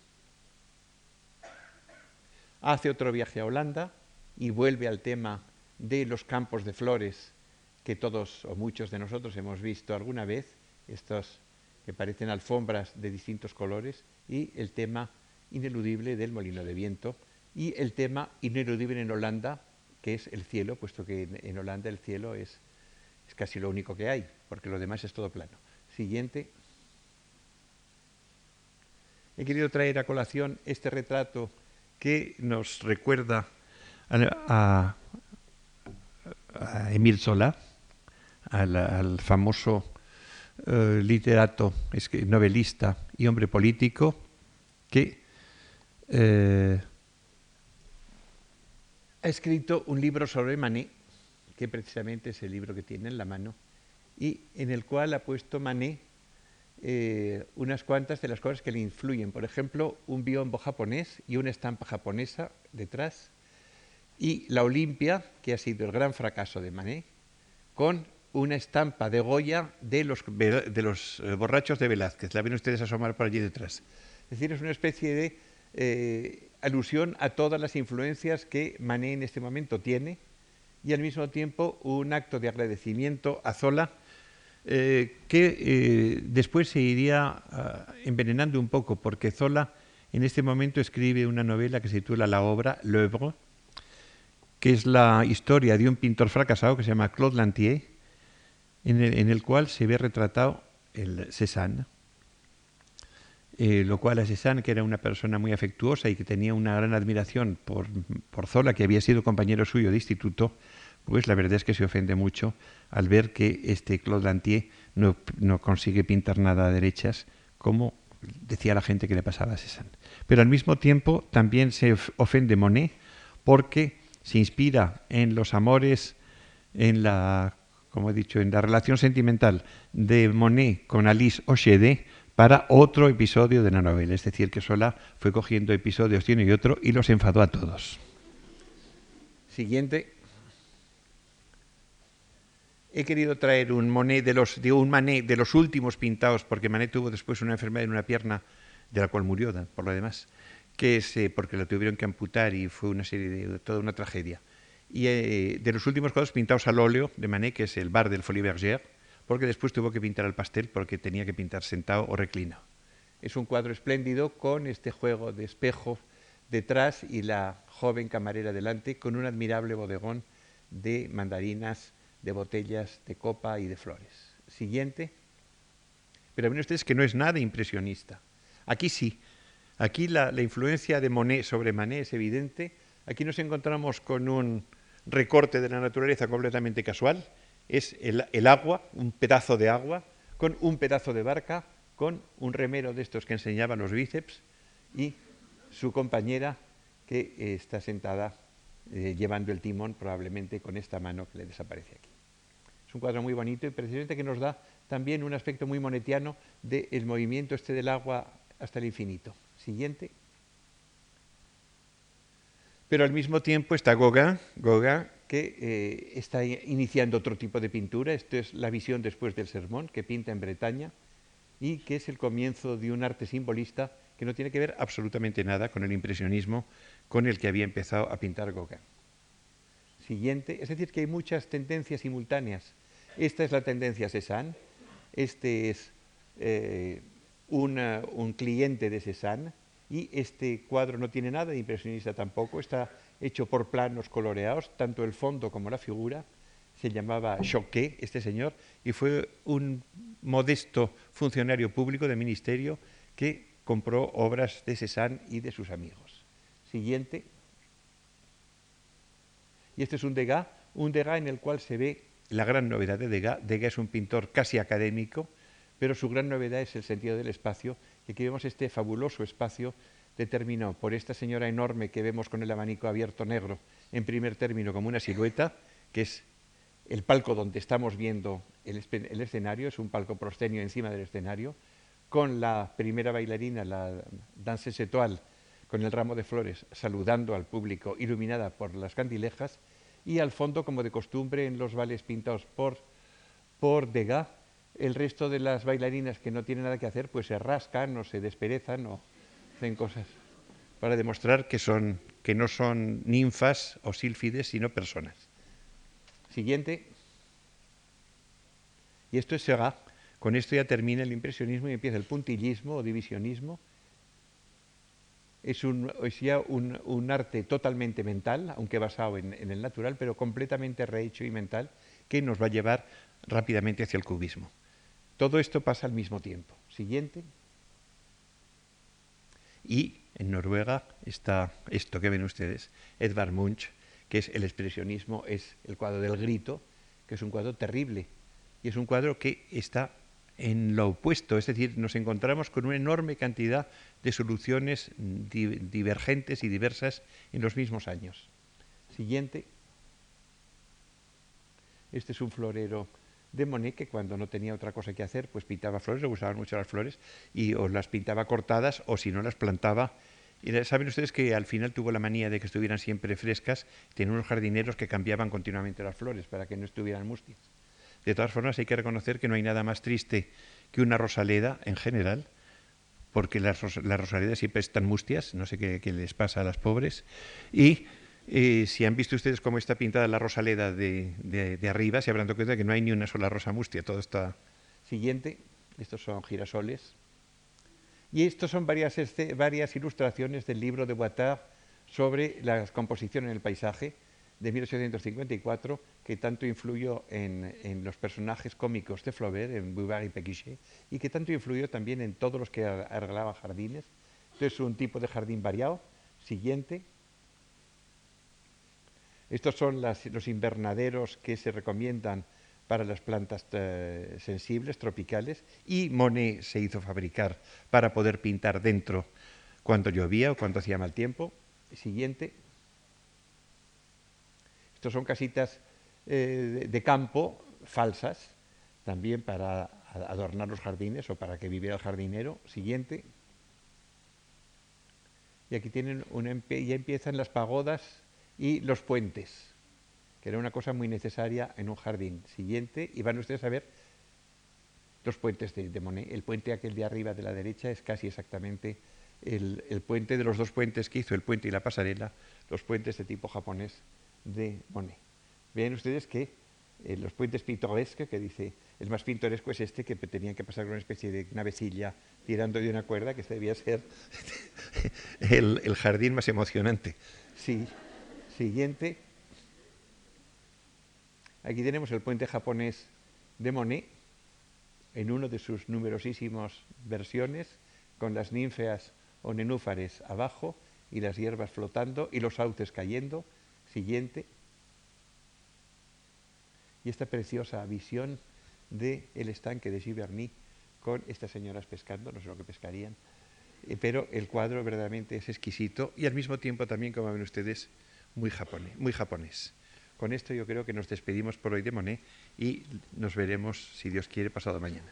Hace otro viaje a Holanda y vuelve al tema de los campos de flores que todos o muchos de nosotros hemos visto alguna vez, estos que parecen alfombras de distintos colores, y el tema ineludible del molino de viento y el tema ineludible en Holanda, que es el cielo, puesto que en, Holanda el cielo es, es casi lo único que hay. porque lo demás es todo plano. Siguiente. He querido traer a colación este retrato que nos recuerda a, a, Emile Zola, al, famoso eh, literato, novelista y hombre político que eh, ha escrito un libro sobre Manet, que precisamente es el libro que tiene en la mano, y en el cual ha puesto Manet eh, unas cuantas de las cosas que le influyen. Por ejemplo, un biombo japonés y una estampa japonesa detrás, y la Olimpia, que ha sido el gran fracaso de Manet, con una estampa de Goya de los, de los eh, borrachos de Velázquez. La ven ustedes asomar por allí detrás. Es decir, es una especie de eh, alusión a todas las influencias que Manet en este momento tiene y al mismo tiempo un acto de agradecimiento a Zola eh, que después se iría ah, envenenando un poco porque Zola en este momento escribe una novela que se titula La obra, L'œuvre, que es la historia de un pintor fracasado que se llama Claude Lantier, en el, cual se ve retratado el Cézanne, eh, lo cual a Cézanne, que era una persona muy afectuosa y que tenía una gran admiración por, por Zola, que había sido compañero suyo de instituto, pues la verdad es que se ofende mucho al ver que este Claude Lantier no, no consigue pintar nada a derechas, como decía la gente que le pasaba a Cézanne. Pero al mismo tiempo también se ofende Monet porque se inspira en los amores, en la como he dicho, en la relación sentimental de Monet con Alice Ochede para otro episodio de la novela. Es decir, que Sola fue cogiendo episodios de uno y otro y los enfadó a todos. Siguiente. He querido traer un Monet de los, de un Manet de los últimos pintados, porque Manet tuvo después una enfermedad en una pierna, de la cual murió, por lo demás, que es eh, porque la tuvieron que amputar y fue una serie de toda una tragedia y eh, de los últimos cuadros pintados al óleo de Manet, que es el bar del Folie Bergère, porque después tuvo que pintar al pastel porque tenía que pintar sentado o reclinado. Es un cuadro espléndido con este juego de espejo detrás y la joven camarera delante con un admirable bodegón de mandarinas, de botellas, de copa y de flores. Siguiente. Pero ven ustedes que no es nada impresionista. Aquí sí. Aquí la, influencia de Monet sobre Manet es evidente. Aquí nos encontramos con un, recorte de la naturaleza completamente casual, es el, agua, un pedazo de agua, con un pedazo de barca, con un remero de estos que enseñaba los bíceps y su compañera que eh, está sentada eh, llevando el timón probablemente con esta mano que le desaparece aquí. Es un cuadro muy bonito y precisamente que nos da también un aspecto muy monetiano del movimiento este del agua hasta el infinito. Siguiente. Pero al mismo tiempo está Gauguin, que eh, está iniciando otro tipo de pintura. Esto es la visión después del sermón, que pinta en Bretaña y que es el comienzo de un arte simbolista que no tiene que ver absolutamente nada con el impresionismo con el que había empezado a pintar Gauguin. Siguiente, es decir, que hay muchas tendencias simultáneas. Esta es la tendencia Cézanne, este es eh, un cliente de Cézanne, y este cuadro no tiene nada de impresionista tampoco, está hecho por planos coloreados, tanto el fondo como la figura. Se llamaba Choquet, este señor, y fue un modesto funcionario público del ministerio que compró obras de Cézanne y de sus amigos. Y este es un Degas, un Degas en el cual se ve la gran novedad de Degas. Degas es un pintor casi académico, pero su gran novedad es el sentido del espacio y aquí vemos este fabuloso espacio determinado por esta señora enorme que vemos con el abanico abierto negro, en primer término como una silueta, que es el palco donde estamos viendo el, escenario, es un palco proscenio encima del escenario, con la primera bailarina, la danse setual, con el ramo de flores, saludando al público, iluminada por las candilejas, y al fondo, como de costumbre en los vales pintados por, por Degas, el resto de las bailarinas que no tienen nada que hacer, pues se rascan o se desperezan o hacen cosas para demostrar que, son, que no son ninfas o sílfides, sino personas. Siguiente. Y esto es Seurat. Con esto ya termina el impresionismo y empieza el puntillismo o divisionismo. Es, un, ya un, arte totalmente mental, aunque basado en, en el natural, pero completamente rehecho y mental, que nos va a llevar rápidamente hacia el cubismo. Todo esto pasa al mismo tiempo. Siguiente. Y en Noruega está esto que ven ustedes, Edvard Munch, que es el expresionismo, es el cuadro del grito, que es un cuadro terrible. Y es un cuadro que está en lo opuesto, es decir, nos encontramos con una enorme cantidad de soluciones divergentes y diversas en los mismos años. Siguiente. Este es un florero de Monet que cuando no tenía otra cosa que hacer, pues pintaba flores, le gustaban mucho las flores, y o las pintaba cortadas o si no las plantaba. Y saben ustedes que al final tuvo la manía de que estuvieran siempre frescas, tenía unos jardineros que cambiaban continuamente las flores para que no estuvieran mustias. De todas formas, hay que reconocer que no hay nada más triste que una rosaleda en general, porque las, rosaledas siempre están mustias, no sé qué, les pasa a las pobres, y eh, si han visto ustedes cómo está pintada la rosaleda de, arriba, se habrán dado cuenta que no hay ni una sola rosa mustia, todo está... Siguiente, estos son girasoles. Y estos son varias, ilustraciones del libro de Guattard sobre la composición en el paisaje de 1854 que tanto influyó en, los personajes cómicos de Flaubert, en Bouvard y Pécuchet, y que tanto influyó también en todos los que arreglaban jardines. Entonces, es un tipo de jardín variado. Siguiente. Estos son los invernaderos que se recomiendan para las plantas eh, sensibles, tropicales, y Monet se hizo fabricar para poder pintar dentro cuando llovía o cuando hacía mal tiempo. Siguiente. Estos son casitas eh, de campo falsas, también para adornar los jardines o para que viviera el jardinero. Siguiente. Y aquí tienen ya empiezan las pagodas y los puentes, que era una cosa muy necesaria en un jardín. Siguiente, y van ustedes a ver los puentes de, Monet. El puente aquel de arriba de la derecha es casi exactamente el puente de los dos puentes que hizo, el puente y la pasarela, los puentes de tipo japonés de Monet. Vean ustedes que eh, los puentes pintorescos, que dice, el más pintoresco es este, que tenían que pasar con una especie de navecilla tirando de una cuerda, que este debía ser *laughs* el, jardín más emocionante. Sí, siguiente. Aquí tenemos el puente japonés de Monet, en uno de sus numerosísimas versiones, con las ninfeas o nenúfares abajo y las hierbas flotando y los sauces cayendo. Siguiente. Y esta preciosa visión del el estanque de Giverny con estas señoras pescando, no sé lo que pescarían, eh, pero el cuadro verdaderamente es exquisito y al mismo tiempo también, como ven ustedes, muy japonés. Muy japonés. Con esto yo creo que nos despedimos por hoy de Monet y nos veremos, si Dios quiere, pasado mañana.